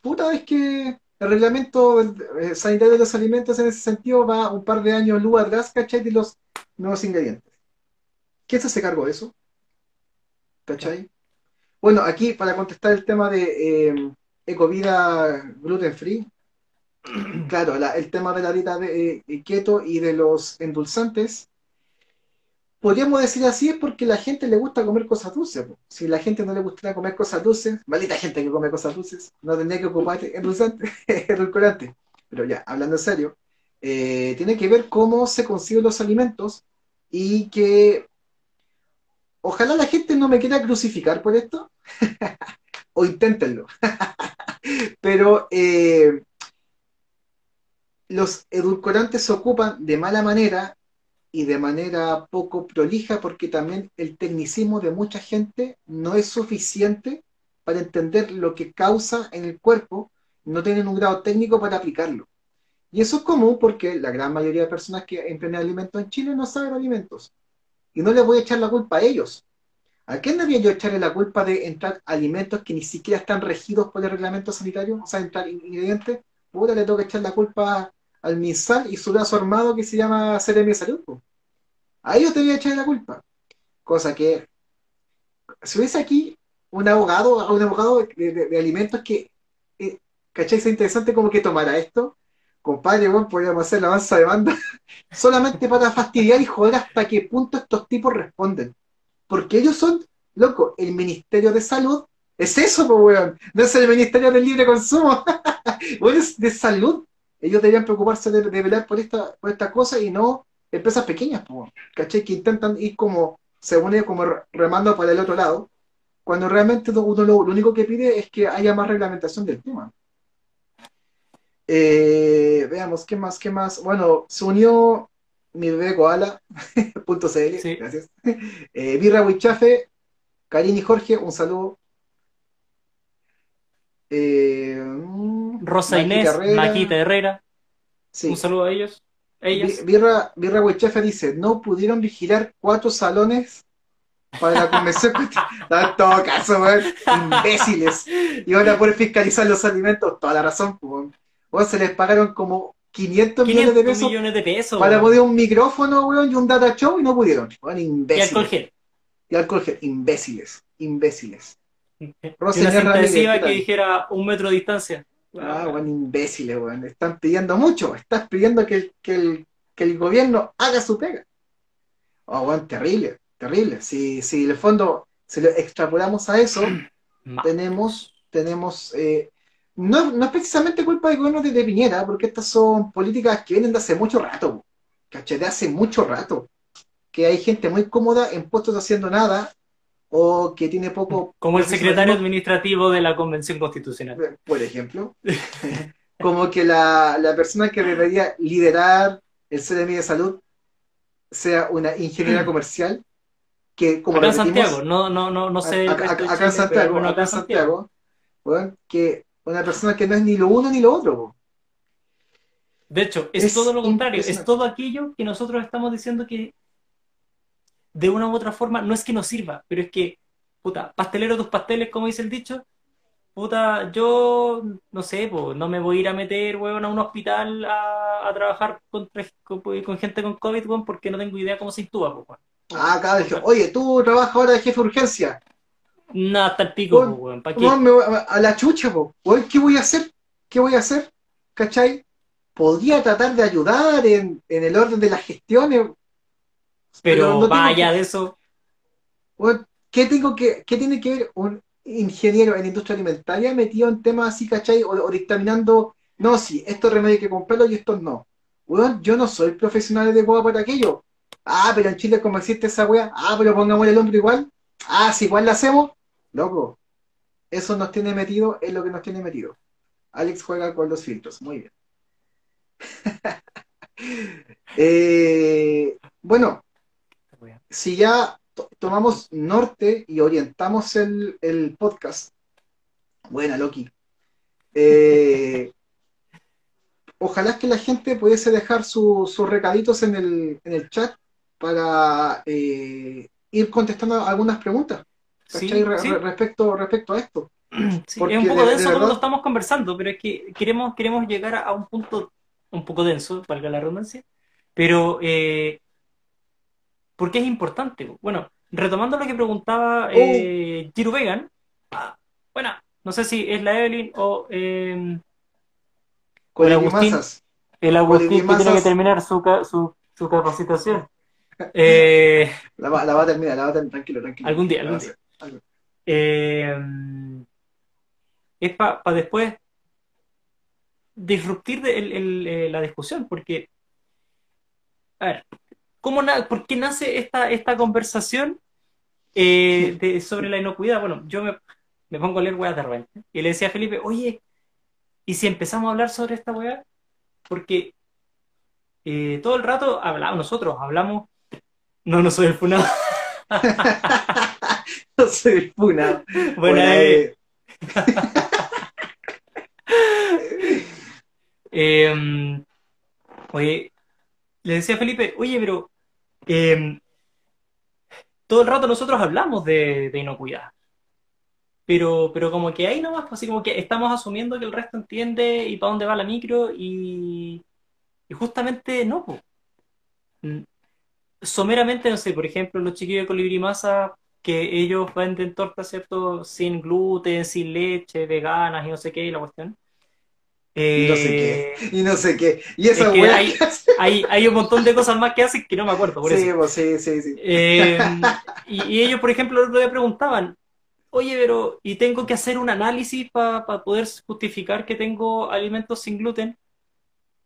Puta, es que el reglamento eh, sanitario de los alimentos en ese sentido va un par de años luz atrás, ¿cachai? De los nuevos ingredientes. ¿Quién se hace cargo de eso? ¿Cachai? Bueno, aquí para contestar el tema de eh, ecovida gluten free, claro, el tema de la dieta de, eh, keto y de los endulzantes, podríamos decir así es porque la gente le gusta comer cosas dulces. Si la gente no le gusta comer cosas dulces, maldita gente que come cosas dulces, no tendría que ocupar endulzante, edulcorante. Pero ya, hablando en serio, eh, tiene que ver cómo se consiguen los alimentos y que ojalá la gente no me quiera crucificar por esto, o inténtenlo. Pero eh, los edulcorantes se ocupan de mala manera y de manera poco prolija porque también el tecnicismo de mucha gente no es suficiente para entender lo que causa en el cuerpo, no tienen un grado técnico para aplicarlo. Y eso es común porque la gran mayoría de personas que emprenden alimentos en Chile no saben alimentos. Y no les voy a echar la culpa a ellos. ¿A quién debía yo echarle la culpa de entrar alimentos que ni siquiera están regidos por el reglamento sanitario? O sea, entrar ingredientes. Puta, le tengo que echar la culpa al MISAL y su brazo armado que se llama CRM Salud. a ellos te voy a echar la culpa. Cosa que, si hubiese aquí un abogado, un abogado de, alimentos que, eh, ¿cachai? Es interesante como que tomara esto. Compadre, bueno, podríamos hacer la avanza de banda solamente para fastidiar y joder hasta qué punto estos tipos responden. Porque ellos son, loco, el Ministerio de Salud es eso, pues. No es el Ministerio del Libre Consumo. es de salud. Ellos deberían preocuparse de, velar por esta, por esta cosa y no empresas pequeñas, pues, ¿cachai? Que intentan ir como, según ellos, como remando para el otro lado, cuando realmente uno lo, único que pide es que haya más reglamentación del tema. Eh, veamos, ¿qué más? ¿Qué más? Bueno, se unió mi bebé Koala, punto CL, gracias. Eh, Birra Huichafe, Karini Jorge, un saludo. Eh, Rosa Inés, Maquita Herrera. Un saludo a ellos. Ellas. Birra, Birra dice, no pudieron vigilar cuatro salones para la convención. en todo caso, imbéciles. Y van a poder fiscalizar los alimentos. Toda la razón, se les pagaron como 500, millones de pesos, millones de pesos para poder un micrófono, weón, y un data show y no pudieron. imbéciles. Y alcohol gel. Y alcohol gel. Imbéciles. Imbéciles. Rosa decía que dijera un metro de distancia. Ah, bueno, imbéciles, weón. Están pidiendo mucho. Estás pidiendo que, el, que el gobierno haga su pega. Oh, bueno, terrible, terrible. Si, si en el fondo, si lo extrapolamos a eso, tenemos, tenemos eh, no, no, es precisamente culpa del gobierno de, Piñera, porque estas son políticas que vienen de hace mucho rato, ¿cachai? De hace mucho rato. Que hay gente muy cómoda en puestos haciendo nada o que tiene poco... Como el secretario administrativo de la Convención Constitucional. Eh, por ejemplo. como que la, persona que debería liderar el CDMI de salud sea una ingeniera mm. comercial que como acá en Santiago, no, no, no, no sé. Acá, en Santiago, acá en Santiago, que una persona que no es ni lo uno ni lo otro. De hecho, es todo lo contrario, es todo aquello que nosotros estamos diciendo que de una u otra forma, no es que nos sirva, pero es que, puta, pastelero tus pasteles, como dice el dicho, puta, yo, no sé, pues, no me voy a ir a meter, weón, a un hospital a, trabajar con, con, gente con COVID, weón, porque no tengo idea cómo se intuba, pues, Ah, cada vez oye, tú trabajas ahora de jefe de urgencia. Nada, hasta el pico, weón, ¿para qué? a la chucha, weón, ¿qué voy a hacer? ¿Qué voy a hacer? ¿Cachai? Podría tratar de ayudar en, en el orden de las gestiones, pero, vaya de eso. ¿qué, tengo que, ¿Qué tiene que ver un ingeniero en industria alimentaria metido en temas así, ¿cachai? O, dictaminando, no, sí, estos remedios hay que comprarlos y estos no. Bueno, yo no soy profesional adecuado para aquello. Ah, pero en Chile como existe esa wea, ah, pero pongamos el hombro igual. Ah, si igual la hacemos, loco. Eso nos tiene metido, es lo que nos tiene metido. Alex juega con los filtros, muy bien. Eh, bueno, si ya tomamos norte y orientamos el, podcast, buena Loki, eh, ojalá que la gente pudiese dejar sus recaditos en el, chat para eh, ir contestando algunas preguntas Respecto, respecto a esto. es un poco denso cuando estamos conversando, pero es que queremos, queremos llegar a, un punto un poco denso, valga la redundancia, pero eh, ¿Por qué es importante? Bueno, retomando lo que preguntaba eh, oh. Vegan, ah, bueno, no sé si es la Evelyn o eh, el Agustín. El Agustín que tiene que terminar su, su, su capacitación. Eh, la, va, la, va, a terminar, la va a terminar, tranquilo, tranquilo. Algún día, algún día. Eh, es para después disruptir el, el, eh, la discusión, porque, a ver, ¿Cómo ¿Por qué nace esta, esta conversación sobre la inocuidad? Bueno, yo me, pongo a leer weas de repente y le decía a Felipe, oye, ¿y si empezamos a hablar sobre esta wea? Porque eh, todo el rato hablamos, nosotros hablamos, no, no soy el funado. no soy el funado. Bueno, eh. Em, oye, le decía a Felipe, oye, pero Em, todo el rato nosotros hablamos de, inocuidad. Pero, pero como que ahí nomás, pues, así como que estamos asumiendo que el resto entiende y para dónde va la micro y, y justamente no. Someramente, no sé, por ejemplo, los chiquillos de Colibrí Masa, que ellos venden tortas, ¿cierto? Sin gluten, sin leche, veganas y no sé qué, y la cuestión. Y no sé qué. Y no sé qué. Y esa Es que hay, hay, hay un montón de cosas más que hacen que no me acuerdo, por Sí, eso. pues, sí, sí, sí. Eh, y, y ellos, por ejemplo, el otro día preguntaban, oye, pero, ¿y tengo que hacer un análisis para poder justificar que tengo alimentos sin gluten?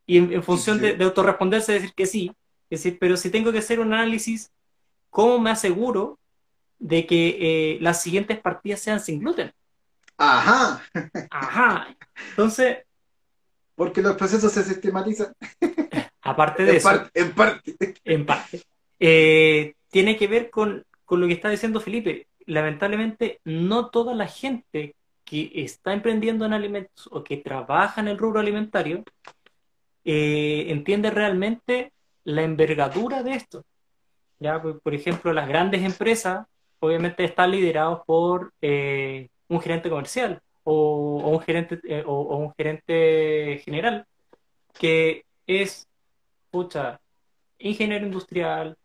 Y en, en función de, de autorresponderse, decir que sí. Es decir, pero si tengo que hacer un análisis, ¿cómo me aseguro de que eh, las siguientes partidas sean sin gluten? Ajá. Ajá. Entonces, Porque los procesos se sistematizan aparte de en eso, parte. En parte. en parte, eh, tiene que ver con, con lo que está diciendo Felipe. Lamentablemente, no toda la gente que está emprendiendo en alimentos o que trabaja en el rubro alimentario eh, entiende realmente la envergadura de esto. ¿ya? Por, ejemplo, las grandes empresas obviamente están liderados por eh, un gerente comercial o, un gerente, eh, o, un gerente general que es, pucha, ingeniero industrial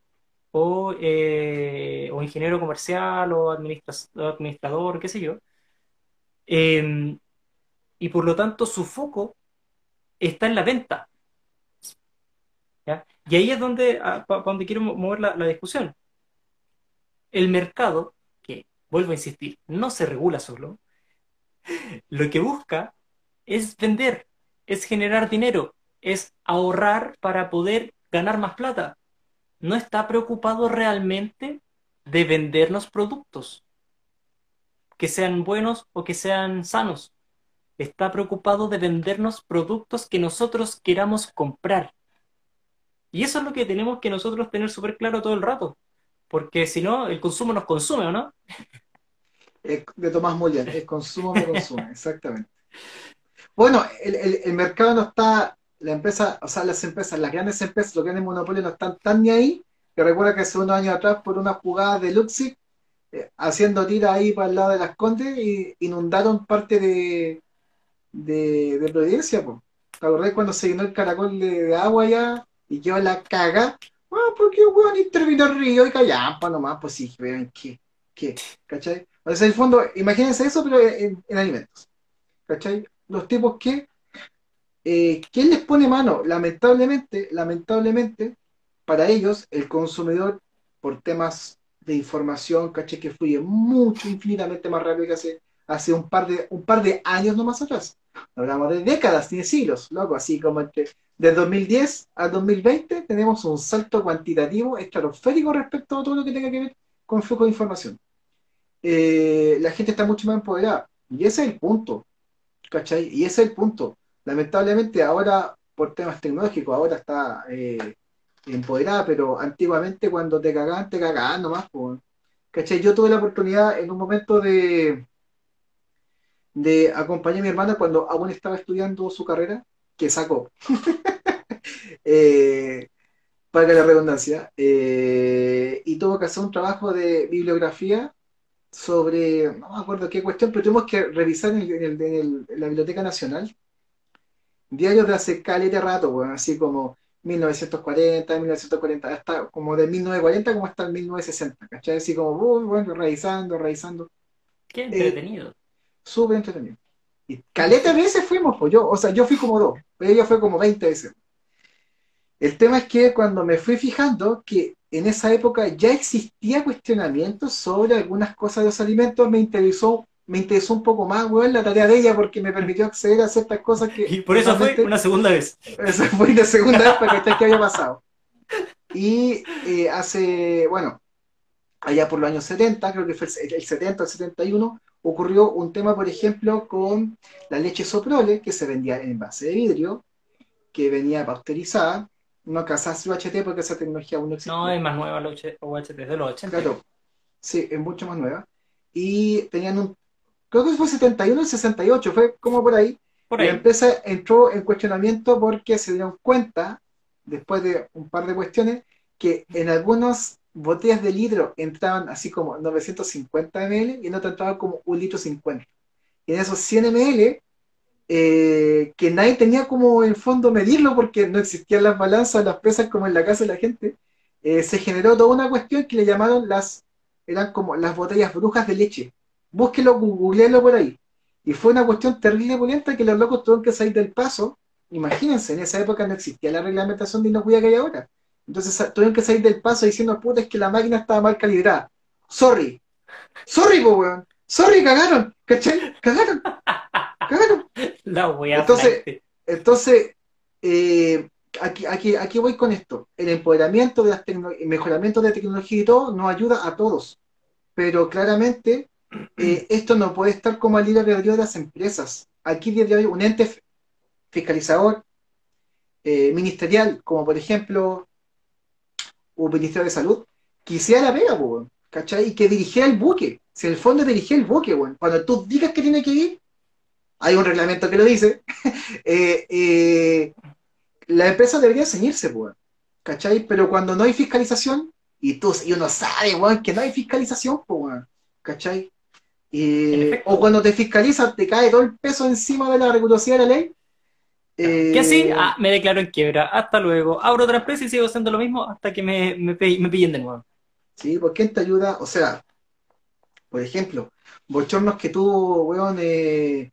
o, eh, o ingeniero comercial o administra- administrador, qué sé yo. Eh, y por lo tanto su foco está en la venta. ¿ya? Y ahí es donde, a- pa donde quiero mo- mover la, la discusión. El mercado, que vuelvo a insistir, no se regula solo, lo que busca es vender, es generar dinero, es ahorrar para poder ganar más plata. No está preocupado realmente de vendernos productos, que sean buenos o que sean sanos. Está preocupado de vendernos productos que nosotros queramos comprar. Y eso es lo que tenemos que nosotros tener súper claro todo el rato. Porque si no, el consumo nos consume, ¿o no? De Tomás Molián, el consumo me consume, exactamente. Bueno, el, el- el mercado no está, la empresa, o sea, las empresas, las grandes empresas, los grandes monopolios no están tan ni ahí, que recuerda que hace unos años atrás, por una jugada de Luxi, eh, haciendo tira ahí para el lado de las Condes, y inundaron parte de, de, de Providencia, po. ¿Te acordás cuando se llenó el caracol de, de agua allá y quedó la caga? Ah, porque weón intervino el río y callampa nomás, pues sí, vean qué, qué, ¿cachai? O sea, en el fondo, imagínense eso, pero en, en alimentos, ¿cachai? Los tipos que, eh, ¿quién les pone mano? Lamentablemente, lamentablemente, para ellos, el consumidor, por temas de información, ¿cachai? Que fluye mucho, infinitamente más rápido que hace, hace un par de, un par de años nomás atrás. Hablamos de décadas ni de siglos, loco, así como entre, de 2010 a 2020 tenemos un salto cuantitativo estratosférico respecto a todo lo que tenga que ver con flujo de información. Eh, la gente está mucho más empoderada. Y ese es el punto, ¿cachai? Y ese es el punto. Lamentablemente ahora, por temas tecnológicos, ahora está eh, empoderada, pero antiguamente cuando te cagaban, te cagaban nomás, po, ¿cachai? Yo tuve la oportunidad en un momento de, de acompañar a mi hermana cuando aún estaba estudiando su carrera, que sacó. Eh, para la redundancia, eh, y tuvo que hacer un trabajo de bibliografía sobre, no me acuerdo qué cuestión, pero tuvimos que revisar en, el- en el- en el- en la Biblioteca Nacional diarios de hace caleta rato, bueno, así como 1940, 1940, hasta como de 1940 como hasta el 1960, ¿cachai? Así como, uy, bueno, revisando, revisando, Qué entretenido. súper entretenido. Y caleta veces fuimos, pues yo, o sea, yo fui como dos, ella fue como 20 veces. El tema es que cuando me fui fijando que en esa época ya existía cuestionamiento sobre algunas cosas de los alimentos, me interesó, me interesó un poco más, weón, la tarea de ella porque me permitió acceder a ciertas cosas que Y por eso fue una segunda vez. esa fue la segunda vez para que qué había pasado. Y eh, hace, bueno, allá por los años 70, creo que fue el, el 70 o el 71, ocurrió un tema, por ejemplo, con la leche Soprole, que se vendía en envase de vidrio, que venía pasteurizada, no alcanzaba UHT porque esa tecnología aún no existía. No, es más nueva la UHT, es de los 80. Claro, sí, es mucho más nueva. Y tenían un, creo que fue 71 o 68, fue como por ahí. Por La ahí. empresa entró en cuestionamiento porque se dieron cuenta, después de un par de cuestiones, que en algunas botellas de litro entraban así como 950 ml y en otras entraban como un litro 50. Y en esos 100 ml, eh, que nadie tenía como en fondo medirlo porque no existían las balanzas, las pesas como en la casa de la gente, eh, se generó toda una cuestión que le llamaron las, eran como las botellas brujas de leche. Búsquelo, googleenlo por ahí. Y fue una cuestión terrible violenta que los locos tuvieron que salir del paso. Imagínense, en esa época no existía la reglamentación de inocuidad que hay ahora. Entonces tuvieron que salir del paso diciendo, puta, es que la máquina estaba mal calibrada. Sorry. Sorry, po, weón. Sorry, cagaron. ¿Cachai? Cagaron. Cagaron. La wea Entonces. Entonces, eh, aquí, aquí, aquí voy con esto. El empoderamiento de las el mejoramiento de tecnología y todo nos ayuda a todos. Pero claramente, eh, esto no puede estar como al libre albedrío de las empresas. Aquí debe haber un ente fiscalizador eh, ministerial, como por ejemplo un Ministerio de Salud, que hiciera la pega, po, ¿cachai? Y que dirigiera el buque. Si en el fondo dirigía el buque, weón. Cuando tú digas que tiene que ir, hay un reglamento que lo dice, eh, eh, la empresa debería ceñirse, weón, ¿cachai? Pero cuando no hay fiscalización, y, tú, y uno sabe, weón, que no hay fiscalización, weón, ¿cachai? Efecto. o cuando te fiscalizan, te cae todo el peso encima de la rigurosidad de la ley. Eh, ¿Qué así? Ah, me declaro en quiebra. Hasta luego. Abro otra empresa y sigo haciendo lo mismo hasta que me, me, me pillen de nuevo. Sí, ¿por quién te ayuda? O sea, por ejemplo, bochornos que tuvo, weón, eh,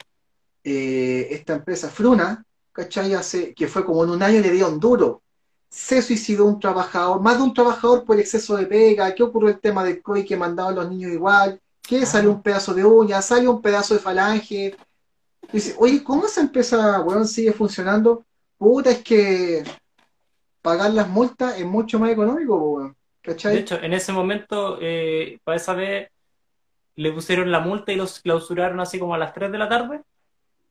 eh, esta empresa Fruna, ¿cachai? Hace, que fue como en un año le dieron duro. Se suicidó un trabajador, más de un trabajador por exceso de pega. ¿Qué ocurrió el tema del COI que mandaban los niños igual? Que Ah. salió un pedazo de uña, salió un pedazo de falange. Dice, oye, ¿cómo esa empresa, weón, sigue funcionando? Puta, es que pagar las multas es mucho más económico, weón. ¿Cachai? De hecho, en ese momento, eh, para esa vez, le pusieron la multa y los clausuraron así como a las 3 de la tarde.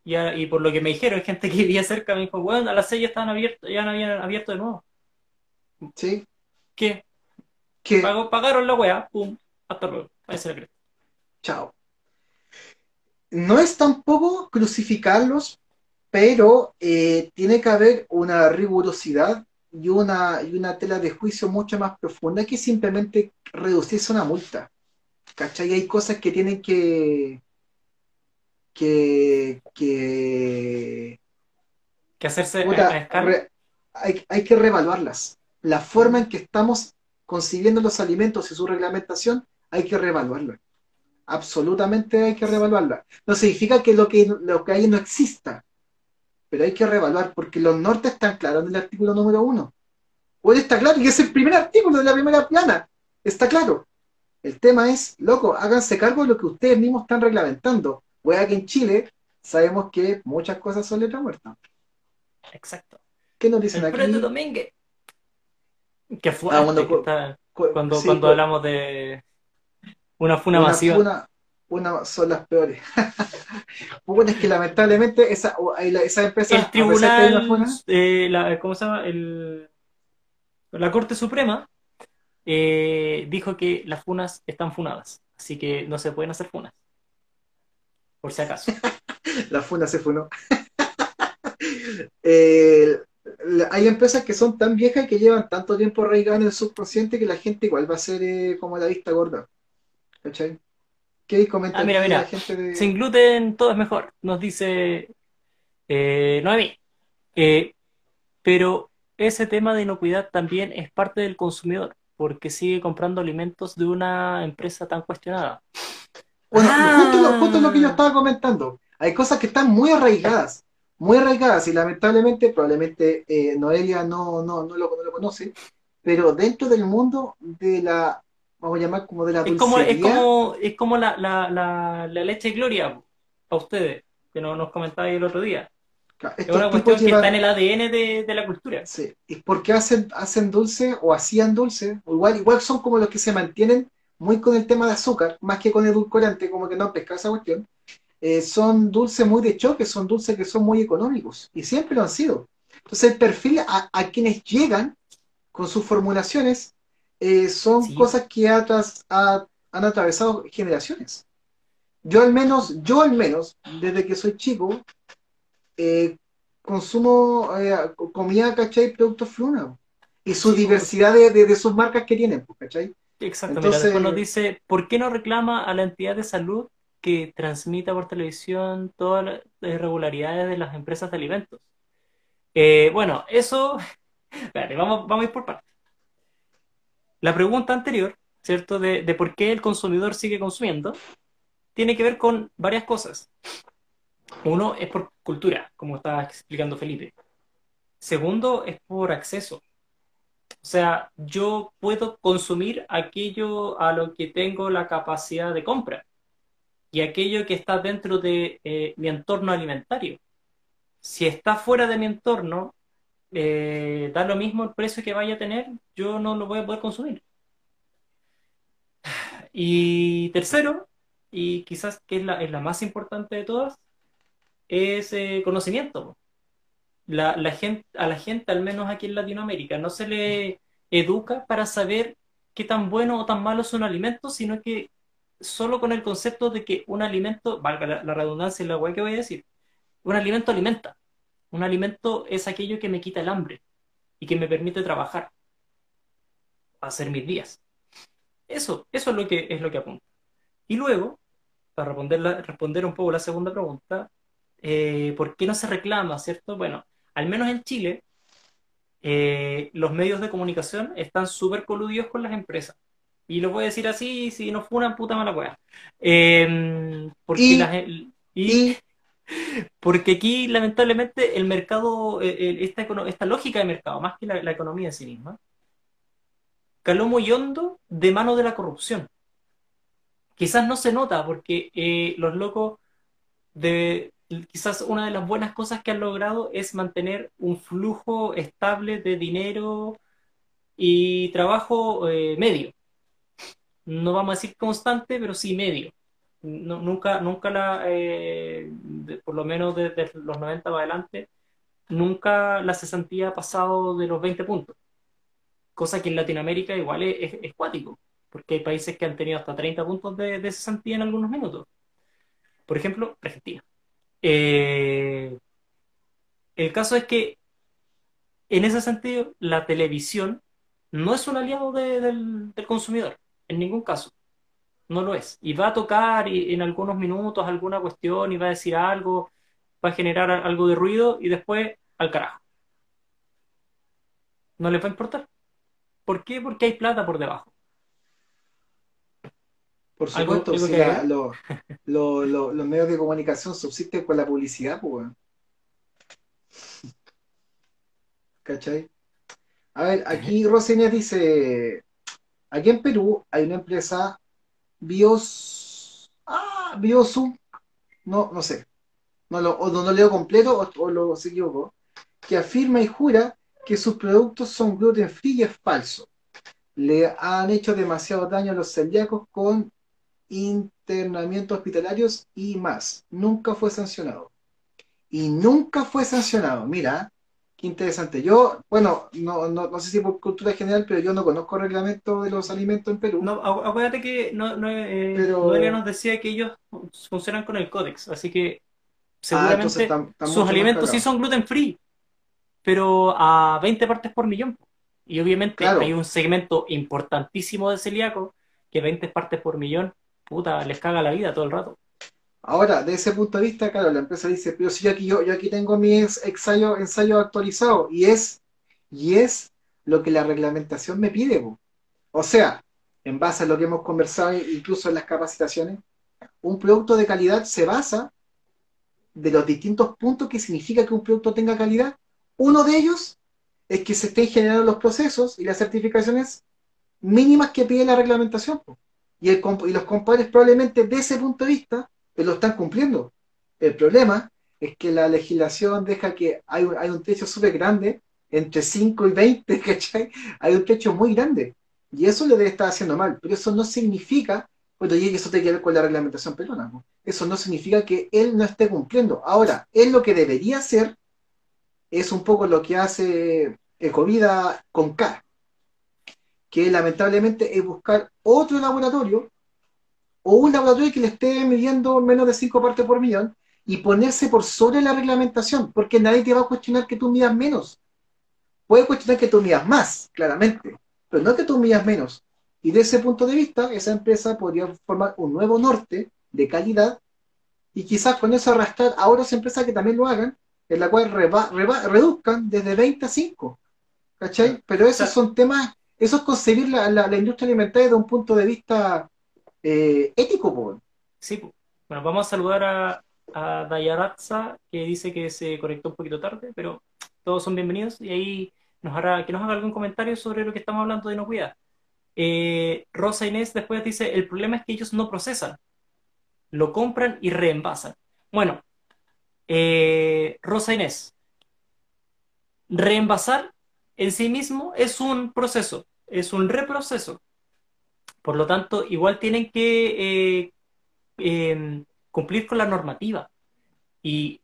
Y, a- y por lo que me dijeron, gente que vivía cerca me dijo, bueno, a las 6 ya estaban abiertos, ya no habían abierto de nuevo. Sí. ¿Qué? Pagó- pagaron la weá, pum, hasta luego. Ahí se la creo. Chao. No es tampoco crucificarlos, pero eh, tiene que haber una rigurosidad y una, y una tela de juicio mucho más profunda que simplemente reducirse a una multa. ¿Cachai? Hay cosas que tienen que, que, que Que hacerse puta, re- hay, hay que reevaluarlas. La forma en que estamos concibiendo los alimentos y su reglamentación, hay que reevaluarla. Absolutamente hay que reevaluarla. No significa que lo que, lo que hay no exista, pero hay que reevaluar porque los nortes están claros en el artículo número uno. Hoy está claro, y es el primer artículo de la primera plana. Está claro. El tema es, loco, háganse cargo de lo que ustedes mismos están reglamentando. Wea que en Chile sabemos que muchas cosas son letra muerta. Exacto. ¿Qué nos dicen El aquí? Domínguez. Qué fuerte Ah, cuando- que está- Cu- cuando, sí, cuando cu- hablamos de una funa una masiva. funa- una- son las peores. Puta, es que lamentablemente esa, esa empresa, el hay una tribunal, funa, eh, la, ¿cómo se llama? El, la Corte Suprema eh, dijo que las funas están funadas, así que no se pueden hacer funas. Por si acaso. la funa se funó. Eh, hay empresas que son tan viejas y que llevan tanto tiempo arraigadas en el subconsciente que la gente igual va a ser eh, como la vista gorda. ¿Cachai? ¿Qué comenta Ah, mira, mira. la gente de... Sin gluten todo es mejor, nos dice eh, Noemí. Eh, pero ese tema de inocuidad también es parte del consumidor, porque sigue comprando alimentos de una empresa tan cuestionada. Bueno, Ah. justo, lo, justo lo que yo estaba comentando. Hay cosas que están muy arraigadas, muy arraigadas, y lamentablemente, probablemente eh, Noelia no, no, no, lo, no lo conoce, pero dentro del mundo de la, vamos a llamar como de la Es como, es como, es como la, la, la, la leche Gloria para ustedes, que no, nos comentabais el otro día. Es estos una cuestión que llevan- está en el ADN de, de la cultura. Sí, y porque hacen, hacen dulce o hacían dulce, o igual, igual son como los que se mantienen muy con el tema de azúcar, más que con edulcorante, como que no han pescado esa cuestión. Eh, son dulces muy de choque, son dulces que son muy económicos, y siempre lo han sido. Entonces el perfil a, a quienes llegan con sus formulaciones eh, son Sí. cosas que atras- ha- han atravesado generaciones. Yo al menos, yo al menos, desde que soy chico, eh, consumo eh, comida, ¿cachai? Productos Fluna. Y su Sí, diversidad de, de- de sus marcas que tienen, ¿cachai? Exacto, Entonces- mira, nos dice, ¿por qué no reclama a la entidad de salud que transmita por televisión todas las irregularidades de las empresas de alimentos? Eh, bueno, eso, espérate, vamos, vamos a ir por partes. La pregunta anterior, ¿cierto? De, por qué el consumidor sigue consumiendo, tiene que ver con varias cosas. Uno es por cultura, como estaba explicando Felipe. Segundo es por acceso. O sea, yo puedo consumir aquello a lo que tengo la capacidad de compra y aquello que está dentro de eh, mi entorno alimentario. Si está fuera de mi entorno, eh, da lo mismo el precio que vaya a tener, yo no lo voy a poder consumir. Y tercero, y quizás que es la, más importante de todas, es eh, conocimiento. La gente, a la gente, al menos aquí en Latinoamérica, no se le educa para saber qué tan bueno o tan malo es un alimento, sino que solo con el concepto de que un alimento, valga la, redundancia y la guay que voy a decir, un alimento alimenta. Un alimento es aquello que me quita el hambre y que me permite trabajar, hacer mis días. Eso, eso es lo que es lo que apunta. Y luego, para responder, responder un poco la segunda pregunta, eh, ¿por qué no se reclama, cierto? Bueno, al menos en Chile, eh, los medios de comunicación están súper coludidos con las empresas. Y lo voy a decir así, si no fue una puta mala wea. Em, porque, y, porque aquí, lamentablemente, el mercado, eh, esta, esta lógica de mercado, más que la, economía en sí misma, caló muy hondo de mano de la corrupción. Quizás no se nota porque eh, los locos de, quizás una de las buenas cosas que han logrado es mantener un flujo estable de dinero y trabajo eh, medio no vamos a decir constante, pero sí medio. Nunca, nunca la, eh, por lo menos desde los 90 para adelante, nunca la cesantía ha pasado de los 20 puntos. Cosa que en Latinoamérica igual es, es, cuático, porque hay países que han tenido hasta 30 puntos de, de cesantía en algunos minutos. Por ejemplo, Argentina. Eh, el caso es que, en ese sentido, la televisión no es un aliado del consumidor en ningún caso. No lo es. Y va a tocar en algunos minutos alguna cuestión y va a decir algo, va a generar algo de ruido y después al carajo. No les va a importar. ¿Por qué? Porque hay plata por debajo. Por supuesto, los medios de comunicación subsisten con la publicidad, pues. ¿Cachai? A ver, aquí Roseñas dice, Aquí en Perú hay una empresa Bios. Ah, Biosu. No, no sé. No lo, o no lo leo completo o, lo se equivocó. Que afirma y jura que sus productos son gluten free y es falso. Le han hecho demasiado daño a los celíacos con internamientos hospitalarios y más. Nunca fue sancionado. Y nunca fue sancionado. Mira, Qué interesante. Yo, bueno, no, no, no, sé si por cultura general, pero yo no conozco el reglamento de los alimentos en Perú. No, acuérdate que no, no, eh, nos decía que ellos funcionan con el códex, así que ah, seguramente sus alimentos sí son gluten free, pero a 20 partes por millón. Y obviamente hay un segmento importantísimo de celíaco que 20 partes por millón, puta, les caga la vida todo el rato. Ahora, de ese punto de vista, claro, la empresa dice, pero si yo aquí, yo, yo aquí tengo mi ensayo, ensayo actualizado y es, y es lo que la reglamentación me pide. O sea, en base a lo que hemos conversado incluso en las capacitaciones, un producto de calidad se basa de los distintos puntos que significa que un producto tenga calidad. Uno de ellos es que se estén generando los procesos y las certificaciones mínimas que pide la reglamentación. Y, los compadres probablemente de ese punto de vista lo están cumpliendo. El problema es que la legislación deja que hay un, hay un techo súper grande, entre 5 y 20, ¿cachai? Hay un techo muy grande. Y eso le debe estar haciendo mal. Pero eso no significa, bueno, y eso tiene que ver con la reglamentación peruana, Eso no significa que él no esté cumpliendo. Ahora, él lo que debería hacer es un poco lo que hace Ecovida con K, que lamentablemente es buscar otro laboratorio o un laboratorio que le esté midiendo menos de 5 partes por millón y ponerse por sobre la reglamentación, porque nadie te va a cuestionar que tú midas menos. Puede cuestionar que tú midas más, claramente, pero no que tú midas menos. Y de ese punto de vista, esa empresa podría formar un nuevo norte de calidad y quizás con eso arrastrar a otras empresas que también lo hagan, en la cual reduzcan desde 20 a 5. ¿Cachai? Pero esos son temas eso es concebir la, la, industria alimentaria desde un punto de vista eh, ético, po. Sí, bueno, vamos a saludar a, a Dayaratza, que dice que se conectó un poquito tarde, pero todos son bienvenidos y ahí nos hará, que nos haga algún comentario sobre lo que estamos hablando de inocuidad. Eh, Rosa Inés después dice, el problema es que ellos no procesan, lo compran y reenvasan. Bueno, eh, Rosa Inés, reenvasar en sí mismo es un proceso, es un reproceso. Por lo tanto, igual tienen que eh, em, cumplir con la normativa. Y,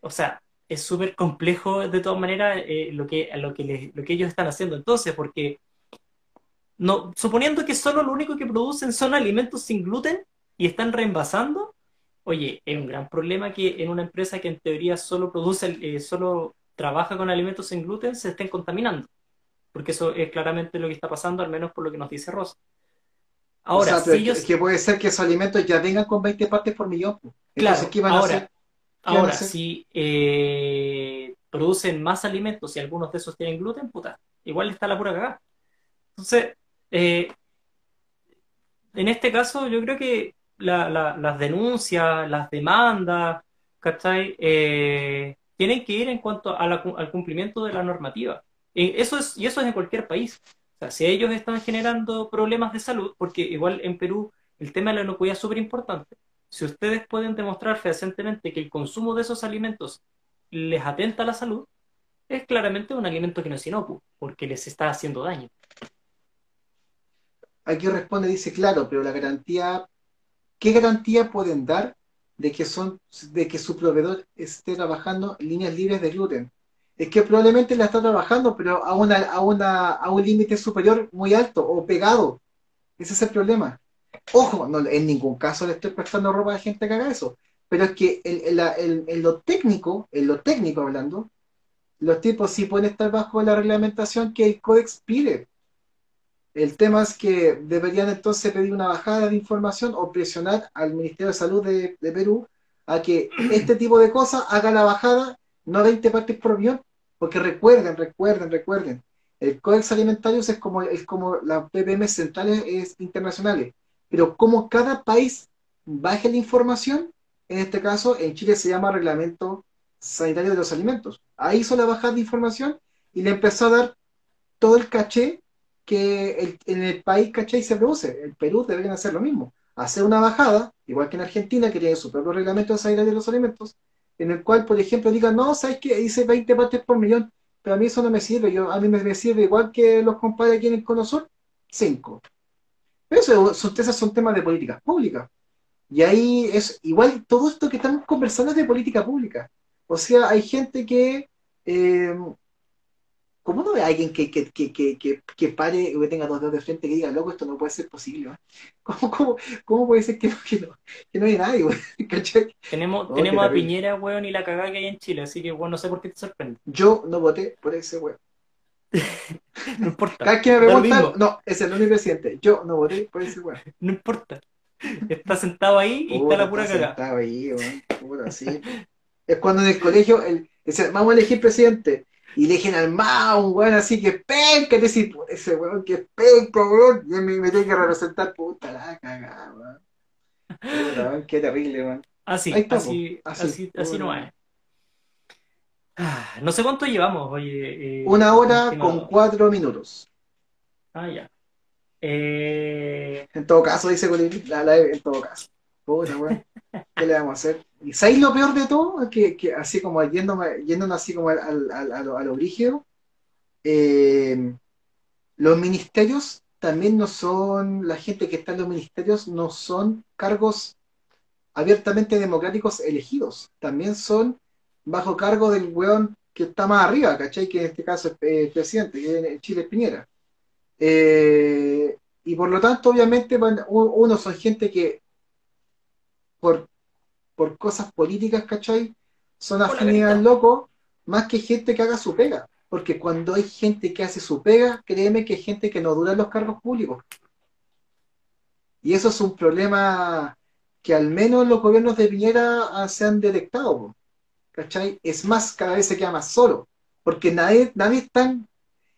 o sea, es súper complejo de todas maneras eh, lo, que, lo, que lo que ellos están haciendo entonces, porque no, suponiendo que solo lo único que producen son alimentos sin gluten y están reenvasando, oye, es un gran problema que en una empresa que en teoría solo produce, eh, solo trabaja con alimentos sin gluten, se estén contaminando. Porque eso es claramente lo que está pasando, al menos por lo que nos dice Rosa. Ahora, si ellos... que puede ser que esos alimentos ya vengan con 20 partes por millón. Claro, ¿qué van ahora, a hacer? Ahora, si eh, producen más alimentos y algunos de esos tienen gluten, puta, igual está la pura cagada. Entonces, eh, en este caso, yo creo que las denuncias, las demandas, ¿cachai? Eh, tienen que ir en cuanto al cumplimiento de la normativa. Eso es, y eso es en cualquier país. O sea, si ellos están generando problemas de salud, porque igual en Perú el tema de la inocuidad es súper importante, si ustedes pueden demostrar fehacientemente que el consumo de esos alimentos les atenta a la salud, es claramente un alimento que no es inocuo, porque les está haciendo daño. Aquí responde, dice, claro, pero la garantía, ¿qué garantía pueden dar de que, son, de que su proveedor esté trabajando en líneas libres de gluten? Es que probablemente la está trabajando, pero a, una, a, una, a un límite superior muy alto o pegado. Ese es el problema. Ojo, en ningún caso le estoy prestando ropa a la gente que haga eso. Pero es que en, lo técnico, en lo técnico hablando, los tipos sí pueden estar bajo la reglamentación que el Codex pide. El tema es que deberían entonces pedir una bajada de información o presionar al Ministerio de Salud de, Perú a que este tipo de cosas haga la bajada, no 20 partes por avión, porque recuerden, recuerden, recuerden, el Codex Alimentario es como, es como las PPM centrales internacionales pero como cada país baje la información, en este caso en Chile se llama Reglamento Sanitario de los Alimentos. Ahí hizo la bajada de información y le empezó a dar todo el caché que en el país caché se produce. El Perú debería hacer lo mismo. Hacer una bajada, igual que en Argentina, que tiene su propio reglamento sanitario de los alimentos, en el cual, por ejemplo, digan, no, ¿sabes qué? Dice 20 partes por millón, pero a mí eso no me sirve. Yo, a mí me, sirve igual que los compadres aquí en el Cono Sur, 5. Eso son, esos son temas de políticas públicas. Y ahí es igual todo esto que estamos conversando es de política pública. O sea, hay gente que. Eh, ¿Cómo no ve a alguien que, que, que, que, que pare o que tenga dos dedos de frente que diga, loco, esto no puede ser posible? ¿Cómo, cómo, cómo puede ser que, no, que no hay nadie, Tenemos, tenemos a Piñera, weón, y la cagada que hay en Chile, así que, bueno, no sé por qué te sorprende. Yo no voté por ese weón. no importa. Cada que me preguntan, no, no es mi presidente. Yo no voté por ese weón. No importa. Está sentado ahí y está la pura está Sentado ahí, weón. sí. Es cuando en el colegio el, vamos a elegir presidente y eligen al más un weón así que penca, te decir, ese weón que es penca, weón, y me, me tiene que representar, puta la cagada, weón. qué terrible, weón. Así, así, así, así no es. Ah, no sé cuánto llevamos, oye. Eh, Una hora con cuatro minutos. Ah, ya. Eh... En todo caso, dice Colín, la live en todo caso. Puta, weón. ¿Qué le vamos a hacer? ¿Y sabéis lo peor de todo? Que, que así como yéndome, yéndonos así como al, al, a, lo, a eh, los ministerios también no son, la gente que está en los ministerios no son cargos abiertamente democráticos elegidos, también son bajo cargo del weón que está más arriba, ¿cachai? Que en este caso es eh, presidente, que Chile es Piñera. Eh, y por lo tanto, obviamente, uno son gente que por, por cosas políticas, ¿cachai? Son afinidad al loco, más que gente que haga su pega. Porque cuando hay gente que hace su pega, créeme que hay gente que no dura en los cargos públicos. Y eso es un problema que al menos los gobiernos de Piñera se han detectado. ¿cachai? Es más, cada vez se queda más solo, porque nadie, nadie es tan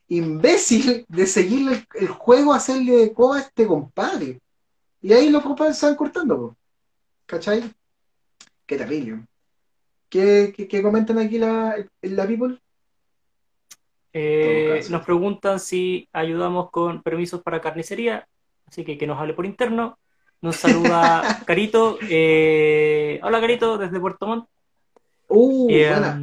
imbécil de seguirle el, el juego, hacerle coba a este compadre. Y ahí los compadres se van cortando, po. ¿Cachai? Qué terrible. ¿Qué, qué, qué comentan aquí la, la people? Eh, nos preguntan si ayudamos con permisos para carnicería, así que que nos hable por interno. Nos saluda Carito. eh, hola Carito, desde Puerto Montt. Uh, Eh, buena.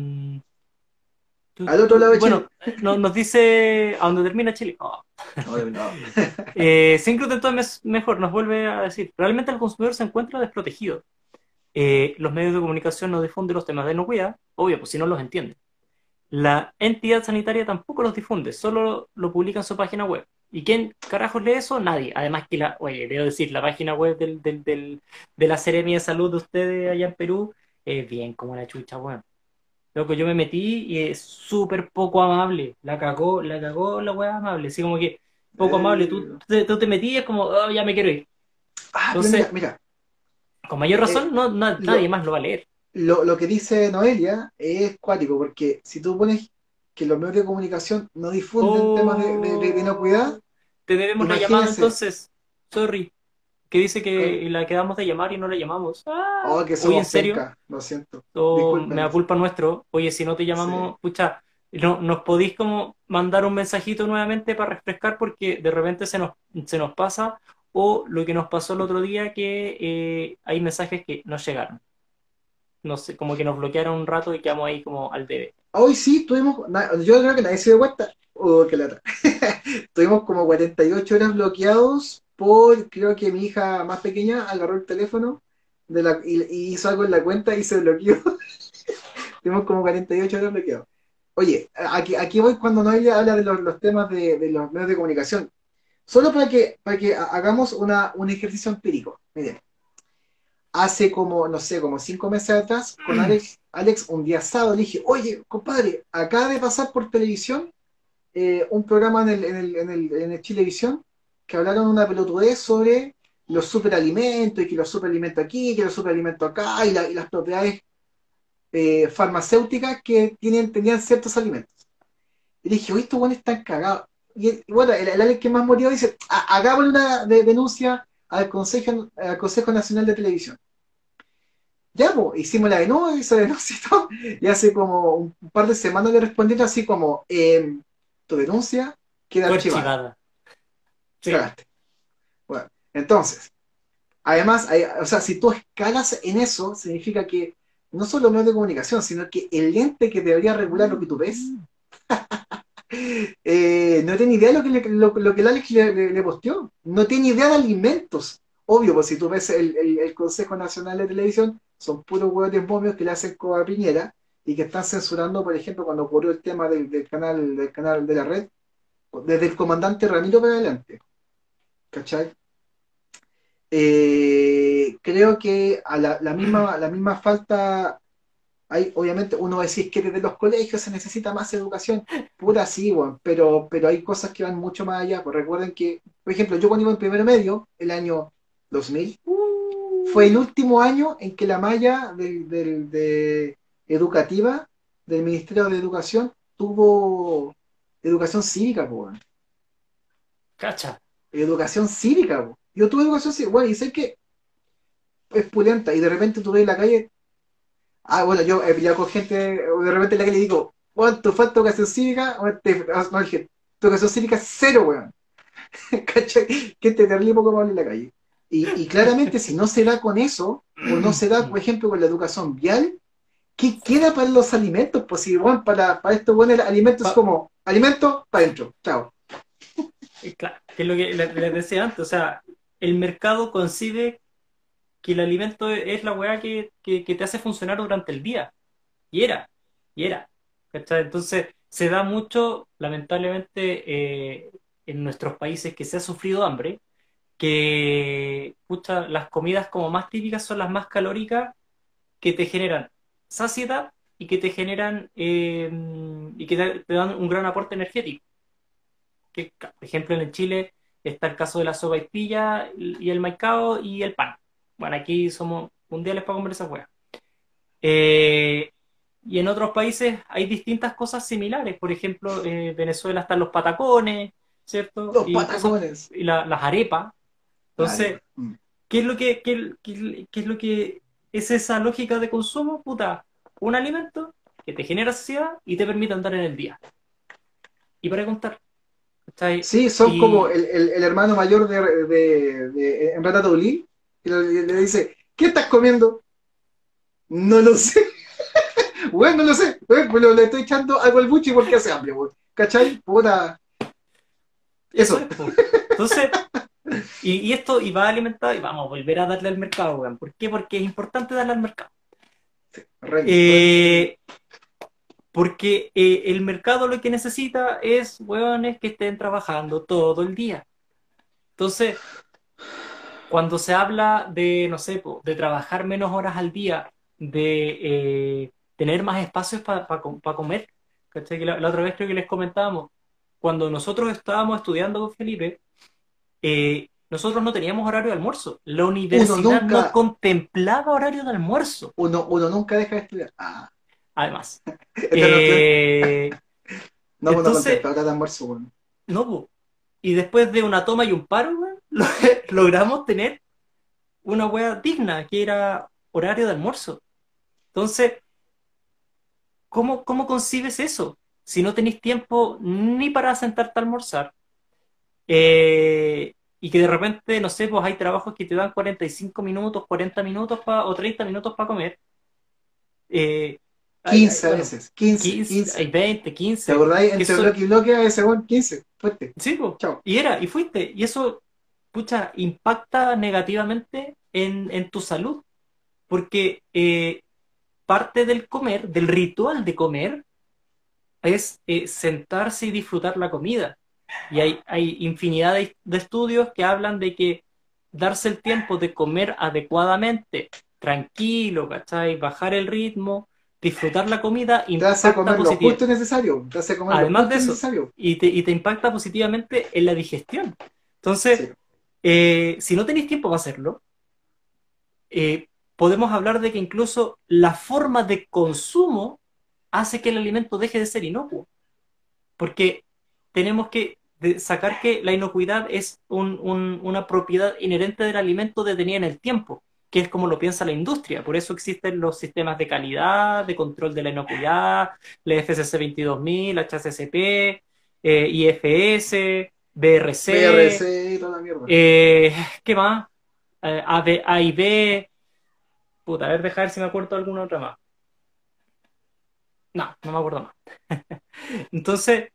Tú- Al otro lado de Bueno, no- nos dice a dónde termina Chile. Oh. No, no. Eh, sin gluten todo es mejor, nos vuelve a decir, realmente el consumidor se encuentra desprotegido. Eh, los medios de comunicación no difunden los temas de inocuidad, obvio, pues si no los entiende. La entidad sanitaria tampoco los difunde, solo lo publica en su página web. ¿Y quién carajos lee eso? Nadie. Además que la, oye, debo decir, la página web del, del, del- de la Seremia de Salud de ustedes allá en Perú es bien como la chucha, weón. Loco, yo me metí y es súper poco amable. La cagó, la cagó la weá amable. Así como que poco Eh. amable. Tú, te, tú te metías como, "Oh, ya me quiero ir. Ah, Entonces- mira, mira, Con mayor razón, no, na- lo- nadie más lo va a leer. lo, lo que dice Noelia es cuático, porque si tú pones que los medios de comunicación no difunden Oh. temas de, de, de- de inocuidad, Te debemos la llamada entonces. Sorry. Que dice que la quedamos de llamar y no la llamamos. Ah, oh, que Oye, somos ¿en serio? penca, lo siento. o disculpen. me da culpa nuestro. Oye, si no te llamamos, pucha, no, nos podéis como mandar un mensajito nuevamente para refrescar porque de repente se nos, se nos pasa. O lo que nos pasó el otro día, que eh, hay mensajes que no llegaron. No sé, como que nos bloquearon un rato y quedamos ahí como al debe. Hoy sí tuvimos, yo creo que nadie se dio cuenta, oh, qué lata. tuvimos como 48 horas bloqueados por, creo que mi hija más pequeña agarró el teléfono de la, y, y hizo algo en la cuenta y se bloqueó. tuvimos como 48 horas bloqueados. Oye, aquí, aquí voy cuando Noelia habla de los, los temas de, de los medios de comunicación. Solo para que, para que ha- hagamos una, un ejercicio empírico. Miren, hace como, no sé, como cinco meses atrás, con Alex, Alex un día sábado le dije, oye, compadre, acaba de pasar por televisión eh, un programa en el, en el, en el, en el Chilevisión que hablaron una pelotudez sobre los superalimentos y que los superalimentos aquí, que los superalimentos acá y, la- y las propiedades eh, farmacéuticas que tienen, tenían ciertos alimentos. Y dije, oye, estos buenos están cagados. Y, bueno, el, el que más murió dice, "Ha- hagámosle una de- denuncia al Consejo, al Consejo Nacional de Televisión. Ya, pues, hicimos la denuncia, denuncia y todo, y hace como un par de semanas le respondieron así como, em, tu denuncia queda archivada. Bueno, entonces, además, o sea, si tú escalas en eso, significa que no solo medios de comunicación, sino que el ente que debería regular lo que tú ves, eh, no tiene idea de lo que, le- lo, lo que el Alex le, le- posteó. No tiene idea de alimentos. Obvio, pues si tú ves el, el- Consejo Nacional de Televisión, son puros hueones momios que le hacen coba a Piñera y que están censurando, por ejemplo, cuando ocurrió el tema del, del canal, del canal de la red, desde el comandante Ramiro para adelante. ¿Cachai? Eh, creo que a la, la misma, la misma falta hay, obviamente, uno decir que desde los colegios se necesita más educación, pura sí, weón, pero, pero hay cosas que van mucho más allá. Pues recuerden que, por ejemplo, yo cuando iba en primero medio, el año 2000, fue el último año en que la malla del, del- de educativa del Ministerio de Educación tuvo educación cívica, pues. Cacha. Educación cívica. Yo tuve educación cívica, bueno, y sé que es pulenta, y de repente tú ves en la calle, ah, bueno, yo he pillado con gente, de repente en la calle digo, weón, tu falta educación cívica, te- no, dije, tu educación cívica cero, weón. ¿Cachai? Que te terrible poco en la calle. Y, y claramente, si no se da con eso, o no se da, por ejemplo, con la educación vial, ¿qué queda para los alimentos? Pues si, weón, para, para esto, bueno, el alimento es Pa- como, alimento para adentro, chao. Claro, que es lo que le- les decía antes, o sea, el mercado concibe que el alimento es la weá que, que, te hace funcionar durante el día. Y era, y era. Entonces, se da mucho, lamentablemente, eh, en nuestros países que se ha sufrido hambre, que pucha, las comidas como más típicas son las más calóricas que te generan saciedad y que te generan eh, y que te dan un gran aporte energético. Que, por ejemplo, en Chile está el caso de la sopa y pilla y el maicao y el pan. Bueno, aquí somos mundiales para comer esas weas. Eh, y en otros países hay distintas cosas similares. Por ejemplo, en Venezuela están los patacones, ¿cierto? Los y patacones. y la- las arepas. Entonces. ¿qué es lo que, qué, qué- qué es lo que es esa lógica de consumo? Puta, un alimento que te genera saciedad y te permite andar en el día. Y para contar. Sí, son Y- como el, el- el hermano mayor de, de, de en Ratatouille, y le, le dice, ¿qué estás comiendo? No lo sé. Bueno, no lo sé. Bueno, pues le estoy echando algo al buchi porque hace hambre, weón. ¿Cachai? Puta. Eso. es, po. Entonces, y, y esto y va alimentado y vamos a volver a darle al mercado, weón. ¿Por qué? Porque es importante darle al mercado. Re- Eh, porque eh, el mercado lo que necesita es hueones que estén trabajando todo el día. Entonces, cuando se habla de, no sé, de trabajar menos horas al día, de eh, tener más espacios para comer, ¿cachai? La, la otra vez creo que les comentábamos, cuando nosotros estábamos estudiando con Felipe, eh, nosotros no teníamos horario de almuerzo. La universidad nunca- no contemplaba horario de almuerzo, uno, uno nunca deja de estudiar. Ah, además. esto no- Eh, no, uno entonces- hora de almuerzo, weón. no, po. y después de una toma y un paro, lo- logramos tener una wea digna, que era horario de almuerzo. Entonces, ¿cómo, cómo concibes eso? Si no tenéis tiempo ni para sentarte a almorzar, eh, y que de repente, no sé, pues hay trabajos que te dan 45 minutos, 40 minutos pa- o 30 minutos para comer. Eh, 15 hay- a bueno, veces. 15, 15, 15. hay 20, ¿Te 15. acordáis? que Entre bloque y bloque a veces, weón, 15. Fuerte. Sí. Chao. Y era, y fuiste. Y eso, pucha, impacta negativamente en, en tu salud. Porque eh, parte del comer, del ritual de comer, es eh, sentarse y disfrutar la comida. Y hay, hay infinidad de, de estudios que hablan de que darse el tiempo de comer adecuadamente, tranquilo, ¿cachai? Bajar el ritmo, disfrutar la comida, Te hace impacta comer lo justo y necesario. Te hace comer lo Además justo de eso, necesario. y te, y te impacta positivamente en la digestión. Entonces, Sí. eh, si no tenéis tiempo para hacerlo, eh, podemos hablar de que incluso la forma de consumo hace que el alimento deje de ser inocuo. Porque tenemos que sacar que la inocuidad es un- un- una propiedad inherente del alimento detenida en el tiempo, que es como lo piensa la industria. Por eso existen los sistemas de calidad, de control de la inocuidad, la FCC 22000, HACCP, eh, IFS, BRC, BRC toda la mierda. eh, ¿qué más? Eh, AB A y B. Puta, a ver, deja ver si me acuerdo de alguna otra más. No, no me acuerdo más. Entonces,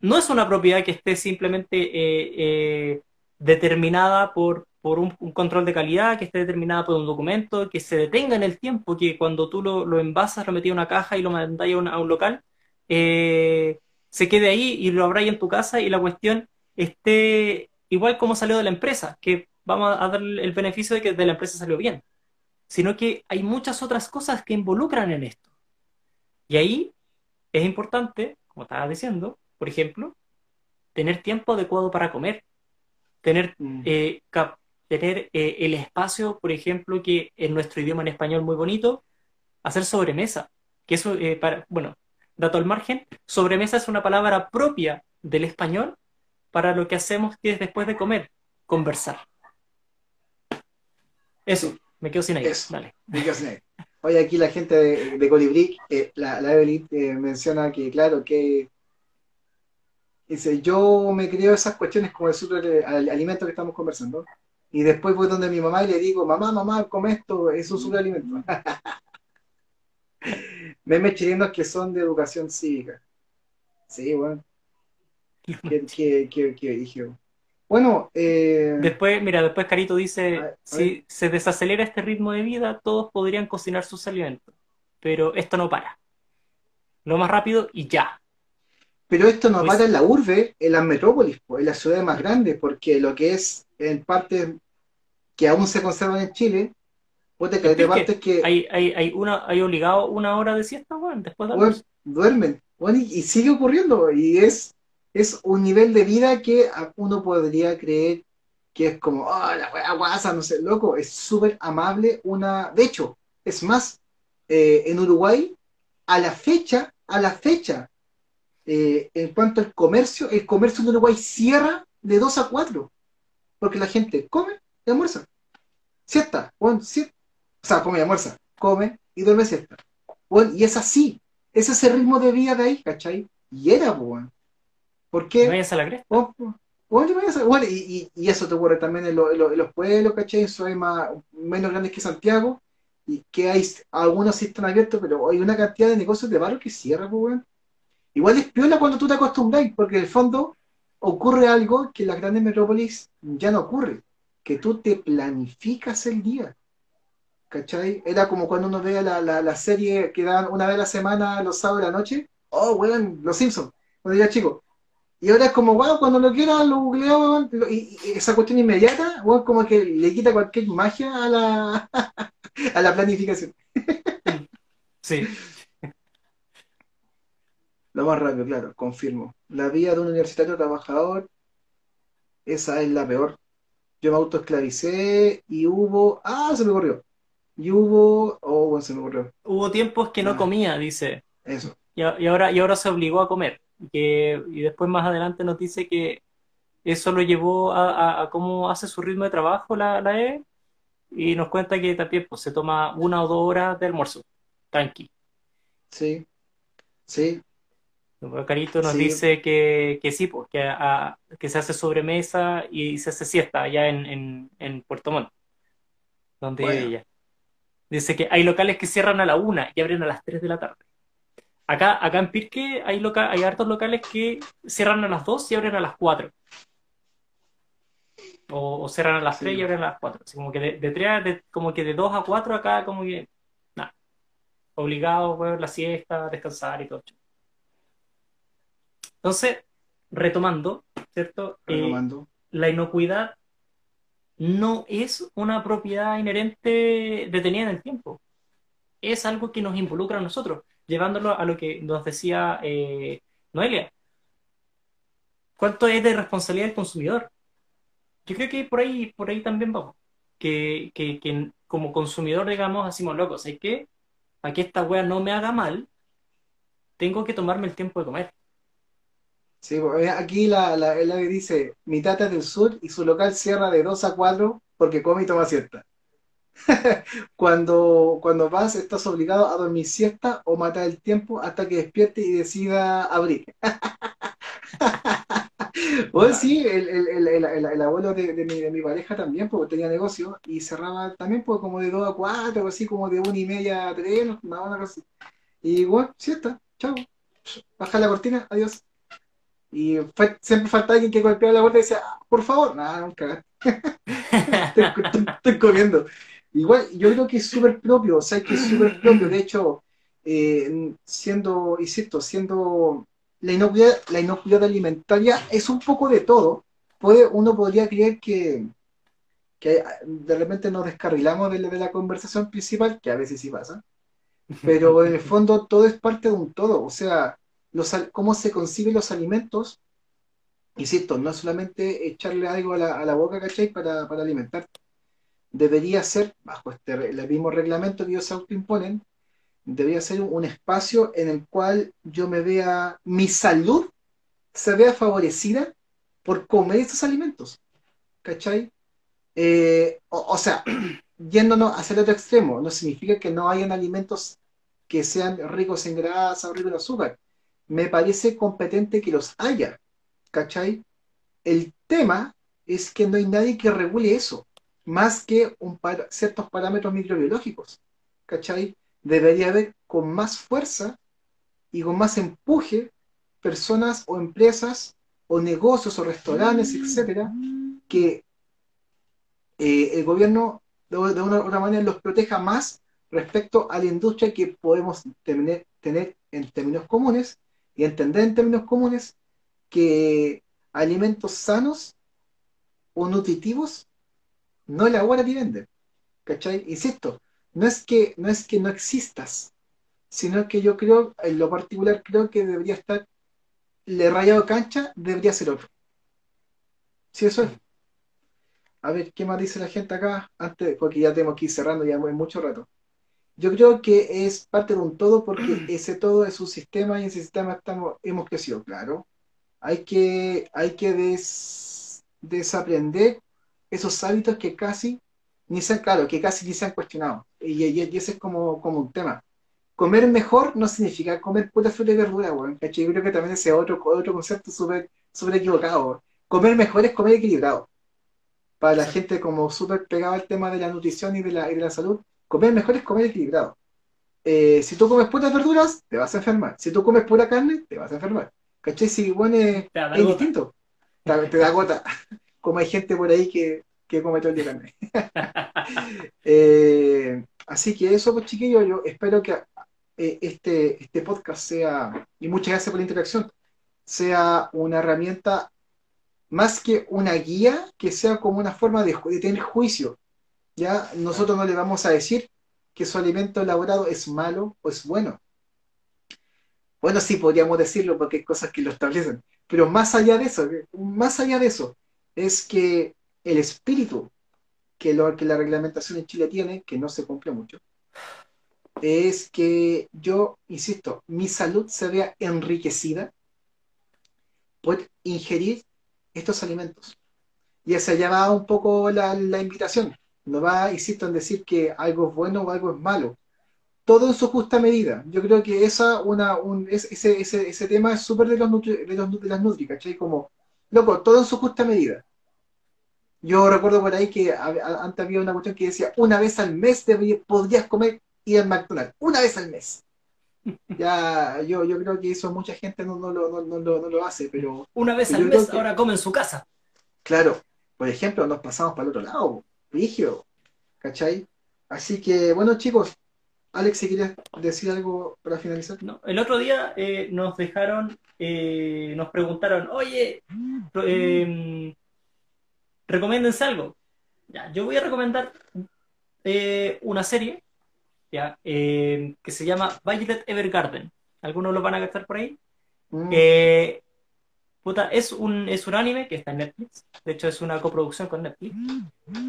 no es una propiedad que esté simplemente eh, eh, determinada por, por un, un control de calidad, que esté determinada por un documento, que se detenga en el tiempo, que cuando tú lo, lo envasas, lo metías en una caja y lo mandáis a un, a un local, eh, se quede ahí y lo abráis en tu casa y la cuestión esté igual como salió de la empresa, que vamos a darle el beneficio de que de la empresa salió bien, sino que hay muchas otras cosas que involucran en esto. Y ahí es importante, como estaba diciendo, por ejemplo, tener tiempo adecuado para comer, tener, Mm. eh, cap- tener eh, el espacio, por ejemplo, que en nuestro idioma en español muy bonito, hacer sobremesa, que eso, eh, para, bueno, dato al margen, sobremesa es una palabra propia del español para lo que hacemos que es después de comer, conversar. Eso, me quedo sin aire, Eso. dale. Because Net. Oye, aquí la gente de, de Colibrí, eh, la, la Evelyn, eh, menciona que, claro, que dice, yo me creo esas cuestiones como el super al- alimento que estamos conversando, y después voy donde mi mamá y le digo, mamá, mamá, come esto, es un superalimento. Memes chilenos que son de educación cívica. Sí, bueno. Que, que, que, que dije. Bueno, eh, Después, mira, después Carito dice, ver, si se desacelera este ritmo de vida, todos podrían cocinar sus alimentos, pero esto no para. Lo más rápido y ya. Pero esto no Pues- para en la urbe, en las metrópolis, en las ciudades más grandes, porque lo que es en partes que aún se conservan en Chile, puta, que hay partes que Hay, hay, hay, una, hay obligado una hora de siesta, weón, después de weón, duermen, weón, y, y sigue ocurriendo, y es, es un nivel de vida que uno podría creer que es como, ah, la wea guasa, no sé, loco, es súper amable una, de hecho, es más, eh, en Uruguay a la fecha, a la fecha, eh, en cuanto al comercio, el comercio en Uruguay cierra de 2 a 4, porque la gente come y almuerza. Siesta, bueno, siesta. o sea, come y almuerza, come y duerme siesta. Bueno, y es así, ese es el ritmo de vida de ahí, ¿cachai? Y era, bueno. ¿Por qué? A la cresta. Oh, bueno, bueno, y, y, eso te ocurre también en, los pueblos, ¿cachai? Eso hay más, menos grandes que Santiago, y que hay, algunos sí están abiertos, pero hay una cantidad de negocios de barrio que cierran, pues, bueno. Igual es piola cuando tú te acostumbras, porque en el fondo ocurre algo que en las grandes metrópolis ya no ocurre, que tú te planificas el día. ¿Cachai? Era como cuando uno veía la, la, serie que dan una vez a la semana los sábados de la noche. Oh, weón, Los Simpsons, cuando era chico. Y ahora es como, bueno, cuando lo quiera lo googleo, y, esa cuestión inmediata, bueno, como que le quita cualquier magia a la, a la planificación. Sí. Lo más rápido, claro, confirmo. La vida de un universitario trabajador, esa es la peor. Yo me autoesclavicé y hubo. ¡Ah! Se me ocurrió. Y hubo. Oh, bueno, se me ocurrió. Hubo tiempos que no ah. comía, dice. Eso. Y, ahora, y ahora se obligó a comer. Que, y después más adelante nos dice que eso lo llevó a, cómo hace su ritmo de trabajo la, la E. Y nos cuenta que también pues, se toma una o dos horas de almuerzo. Tranqui. Sí. Sí, Carito nos dice que, que sí, pues, que, que, se hace sobremesa y se hace siesta allá en, en, Puerto Montt, donde ella. Dice que hay locales que cierran a la una y abren a las 3 de la tarde. Acá, acá en Pirque hay, loca hay hartos locales que cierran a las 2 y abren a las 4. O, cierran a las 3 y abren a las 4. Así como que de, de, como que de 2 a 4 acá como que nada. Obligado a la siesta, descansar y todo. Entonces, retomando, ¿cierto? Eh, retomando. la inocuidad no es una propiedad inherente detenida en el tiempo. Es algo que nos involucra a nosotros, llevándolo a lo que nos decía eh, Noelia. ¿Cuánto es de responsabilidad del consumidor? Yo creo que por ahí, por ahí también vamos. Que, que, como consumidor, digamos, decimos, locos, ¿hay que? Aquí esta wea no me haga mal, tengo que tomarme el tiempo de comer. Sí, pues, aquí la, la, dice, mi tata es del sur y su local cierra de 2 a 4 porque come y toma siesta. cuando, cuando vas estás obligado a dormir siesta o matar el tiempo hasta que despierte y decida abrir. Bueno, sí, el, el, el, el, abuelo de, de, mi, de mi pareja también, porque tenía negocio y cerraba también pues, como de 2 a 4, así como de 1 y media a 3, una así. Y bueno, siesta, chao. Baja la cortina, adiós. Y siempre falta alguien que golpeaba la puerta y decía, ah, por favor, nada, nunca. estoy, comiendo. Igual, yo creo que es súper propio, o sea, que es súper propio. De hecho, eh, siendo, insisto, siendo la inocuidad, la inocuidad alimentaria es un poco de todo. Puede, uno podría creer que, que de repente nos descarrilamos de la, conversación principal, que a veces sí pasa, pero en el fondo todo es parte de un todo. O sea, cómo se conciben los alimentos, insisto, no solamente echarle algo a la, boca, ¿cachai? Para, para alimentarte. Debería ser, bajo este el mismo reglamento que ellos se autoimponen, debería ser un, espacio en el cual yo me vea, mi salud se vea favorecida por comer estos alimentos. ¿Cachai? Eh, o, sea, yéndonos hacia el otro extremo, no significa que no hayan alimentos que sean ricos en grasa o ricos en azúcar me parece competente que los haya, ¿cachai? El tema es que no hay nadie que regule eso, más que un ciertos parámetros microbiológicos, ¿cachai? Debería haber con más fuerza y con más empuje personas o empresas o negocios o restaurantes, etcétera, que eh, el gobierno de, una u otra manera los proteja más respecto a la industria que podemos tener, tener en términos comunes y entender en términos comunes que alimentos sanos o nutritivos no elaboran y venden. ¿Cachai? Insisto, no es que no es que no existas, sino que yo creo, en lo particular creo que debería estar, le rayado cancha, debería ser otro. Sí, eso es. A ver, ¿qué más dice la gente acá? Antes, porque ya tenemos que cerrando ya muy mucho rato. Yo creo que es parte de un todo porque ese todo es un sistema y en ese sistema estamos, hemos crecido, claro. Hay que, hay que des- desaprender esos hábitos que casi ni se han, claro, que casi ni se han cuestionado. Y, y- y ese es como, como un tema. Comer mejor no significa comer pura fruta y verdura, weón. Yo creo que también ese es otro, otro concepto súper súper equivocado. weón. Comer mejor es comer equilibrado. Para la gente como súper pegada al tema de la nutrición y de la, y de la salud, comer mejor es comer equilibrado. Eh, si tú comes puras verduras, te vas a enfermar. Si tú comes pura carne, te vas a enfermar. ¿Cachai? Si, bueno, es, distinto. Te, te da gota. Como hay gente por ahí que, que come todo el día carne. Eh, así que eso, pues chiquillos, yo espero que eh, este, este podcast sea, y muchas gracias por la interacción, sea una herramienta más que una guía, que sea como una forma de tener juicio. Ya nosotros no le vamos a decir que su alimento elaborado es malo o es bueno. Bueno, sí, podríamos decirlo porque hay cosas que lo establecen, pero más allá de eso, más allá de eso, es que el espíritu que, lo, que la reglamentación en Chile tiene, que no se cumple mucho, es que yo, insisto, mi salud se vea enriquecida por ingerir estos alimentos. Y hacia allá va un poco la, la invitación. No va, insisto, en decir que algo es bueno o algo es malo. Todo en su justa medida. Yo creo que esa, una, un, es- ese, ese, ese tema es súper de, los nutri- de, los, de las Nutri, ¿cachai? Como, loco, todo en su justa medida. Yo recuerdo por ahí que a- a- antes había una cuestión que decía, una vez al mes debería- podrías comer ir al McDonald's. Una vez al mes. Ya, yo, yo creo que eso mucha gente no, no, lo, no, no lo- no lo hace, pero Una vez al mes, que- ahora come en su casa. claro, por ejemplo, nos pasamos para el otro lado, rígido, ¿cachai? Así que, bueno, chicos, Alex, si quieres decir algo para finalizar. No, el otro día eh, nos dejaron, eh, nos preguntaron, oye, eh, recomiéndense algo. Ya, yo voy a recomendar eh, una serie ya, eh, que se llama Violet Evergarden. ¿Algunos lo van a gastar por ahí? Mm, puta, es un, es un anime que está en Netflix. De hecho, es una coproducción con Netflix.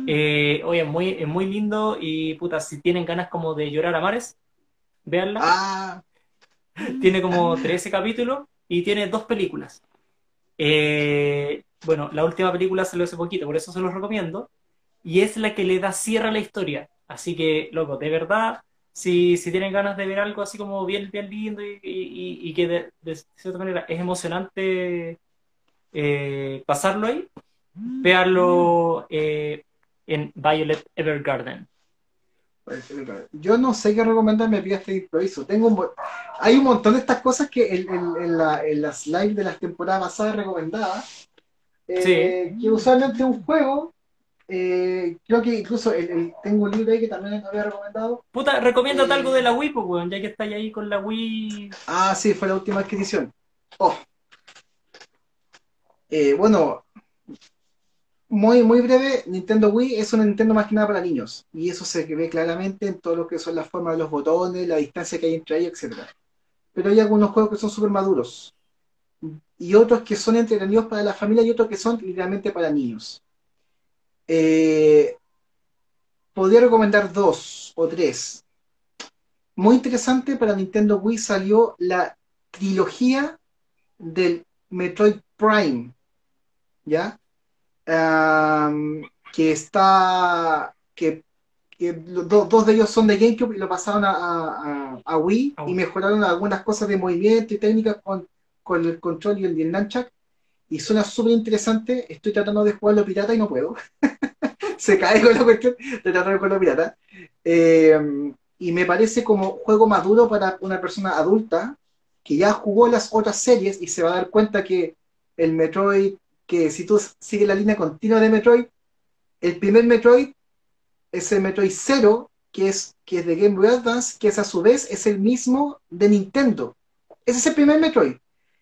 Eh, oye, es muy, es muy lindo y puta, si tienen ganas como de llorar a mares, véanla. Ah, Tiene como 13 capítulos y tiene dos películas. Eh, bueno, la última película salió hace poquito, por eso se los recomiendo. Y es la que le da cierre a la historia. Así que, loco, de verdad, si, si tienen ganas de ver algo así como bien, bien lindo y, y- y que de, de cierta manera es emocionante eh, pasarlo ahí, véanlo eh, en Violet Evergarden. yo no sé qué recomendar, me de improviso. Tengo un hay un montón de estas cosas que en, en- en la- en las lives de las temporadas pasadas recomendadas, eh, que usualmente un juego, eh, creo que incluso el- el- tengo un libro ahí que también había recomendado. Puta, recomiéndate Eh. algo de la Wii, pues, weón, ya que estáis ahí con la Wii. Ah, sí, fue la última adquisición. Oh. Eh, bueno, muy, muy breve, Nintendo Wii es una Nintendo más que nada para niños. Y eso se ve claramente en todo lo que son las formas de los botones, la distancia que hay entre ellos, etc. Pero hay algunos juegos que son súper maduros. Y otros que son entretenidos para la familia y otros que son literalmente para niños. Eh, podría recomendar dos o tres. Muy interesante para Nintendo Wii salió la trilogía del Metroid Prime, ¿ya? Que está, que, que los do- dos de ellos son de GameCube y lo pasaron a, a- a- a Wii y mejoraron algunas cosas de movimiento y técnicas con, con el control y el, y el nunchuck y suena súper interesante. Estoy tratando de jugarlo pirata y no puedo. Se cae con la cuestión de tratar de jugarlo pirata. Eh, y me parece como juego maduro para una persona adulta que ya jugó las otras series y se va a dar cuenta que el Metroid, que si tú sigues la línea continua de Metroid, el primer Metroid es el Metroid 0, que es, que es de Game Boy Advance, que es a su vez es el mismo de Nintendo. Ese es el primer Metroid.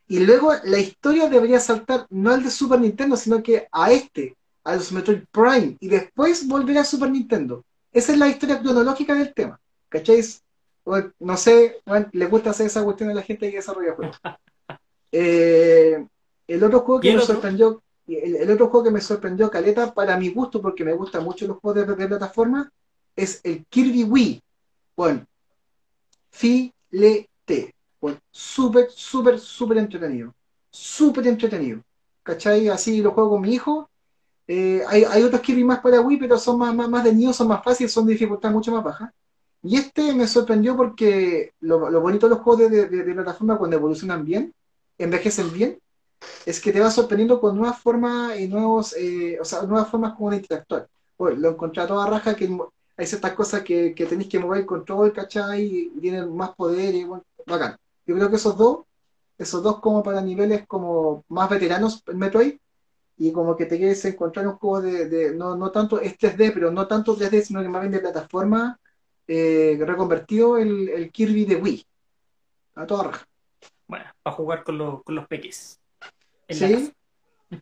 Y luego la historia debería saltar no al de Super Nintendo, sino que a este, a los Metroid Prime, y después volver a Super Nintendo. Esa es la historia cronológica del tema. ¿Cacháis? Bueno, no sé, bueno, le gusta hacer esa cuestión a la gente que desarrolla juegos. Eh, el otro juego ¿Y que me otro? sorprendió, el, el otro juego que me sorprendió, Caleta, para mi gusto, porque me gustan mucho los juegos de, de plataforma, es el Kirby Wii. Bueno, filete. Bueno, súper, súper, súper entretenido. Súper entretenido. ¿Cachai? Así lo juego con mi hijo. Eh, hay, hay, otros Kirby más para Wii, pero son más, más, más de niños, son más fáciles, son de dificultad mucho más baja. Y este me sorprendió porque lo, lo bonito de los juegos de, de, de, plataforma cuando evolucionan bien, envejecen bien, es que te va sorprendiendo con nuevas formas y nuevos, eh, o sea, nuevas formas como de interactuar. Bueno, lo encontré a toda raja que hay ciertas cosas que, que tenéis que mover el control, ¿cachai? Y tienen más poder y bueno, bacán. Yo creo que esos dos, esos dos como para niveles como más veteranos en Metroid, y como que te quieres encontrar un juego de, no, no tanto es 3D, pero no tanto 3D, sino que más bien de plataforma, eh, reconvertido el, el, Kirby de Wii. A toda raja. Bueno, para jugar con, los con los peques. Sí.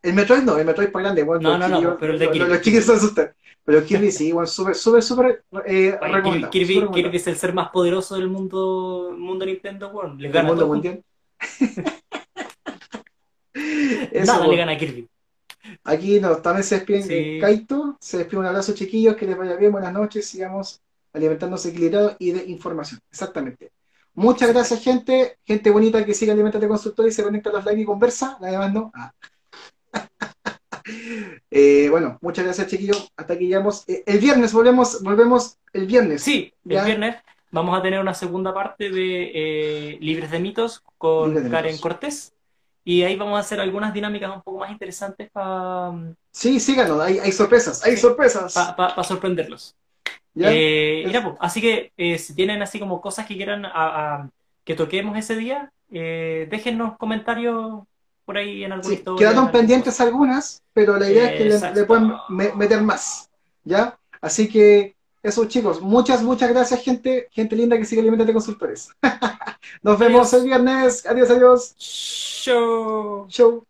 El Metroid no, el Metroid para grande. Bueno, no, no, no, pero el de Kirby. Los, chiquis se asustan. Pero Kirby sí, igual súper, súper, súper eh, recomendado. Kirby, súper Kirby es el ser más poderoso del mundo, mundo Nintendo, bueno, le gana mundo. Nada le gana a Kirby. Aquí no, también se despiden Sí. Kaito, se despide un abrazo chiquillos, que les vaya bien, buenas noches, sigamos alimentándose equilibrado y de información. Exactamente. Muchas gracias, gente, gente bonita que sigue alimentando consultor y se conecta a los live y conversa, además no. Ah. Eh, bueno, muchas gracias, chiquillos. Hasta aquí llegamos. Eh, el viernes volvemos, volvemos el viernes. Sí, el viernes vamos a tener una segunda parte de eh, Libres de Mitos con Libres de Karen Mitos. Cortés. Y ahí vamos a hacer algunas dinámicas un poco más interesantes para Sí, síganos, hay, hay sorpresas, hay Sí. sorpresas. sorprenderlos. ¿Ya? Eh, y Ya, pues, así que eh, si tienen así como cosas que quieran a- a- que toquemos ese día, eh, déjennos comentarios por ahí en alguna Sí, historia. quedaron en algún- pendientes algunas, pero la idea es que le, le puedan me- meter más. ¿Ya? Así que eso, chicos. Muchas, muchas gracias, gente. Gente linda que sigue alimentando consultores. Nos vemos Adiós. el viernes. Adiós, adiós. Show. Show.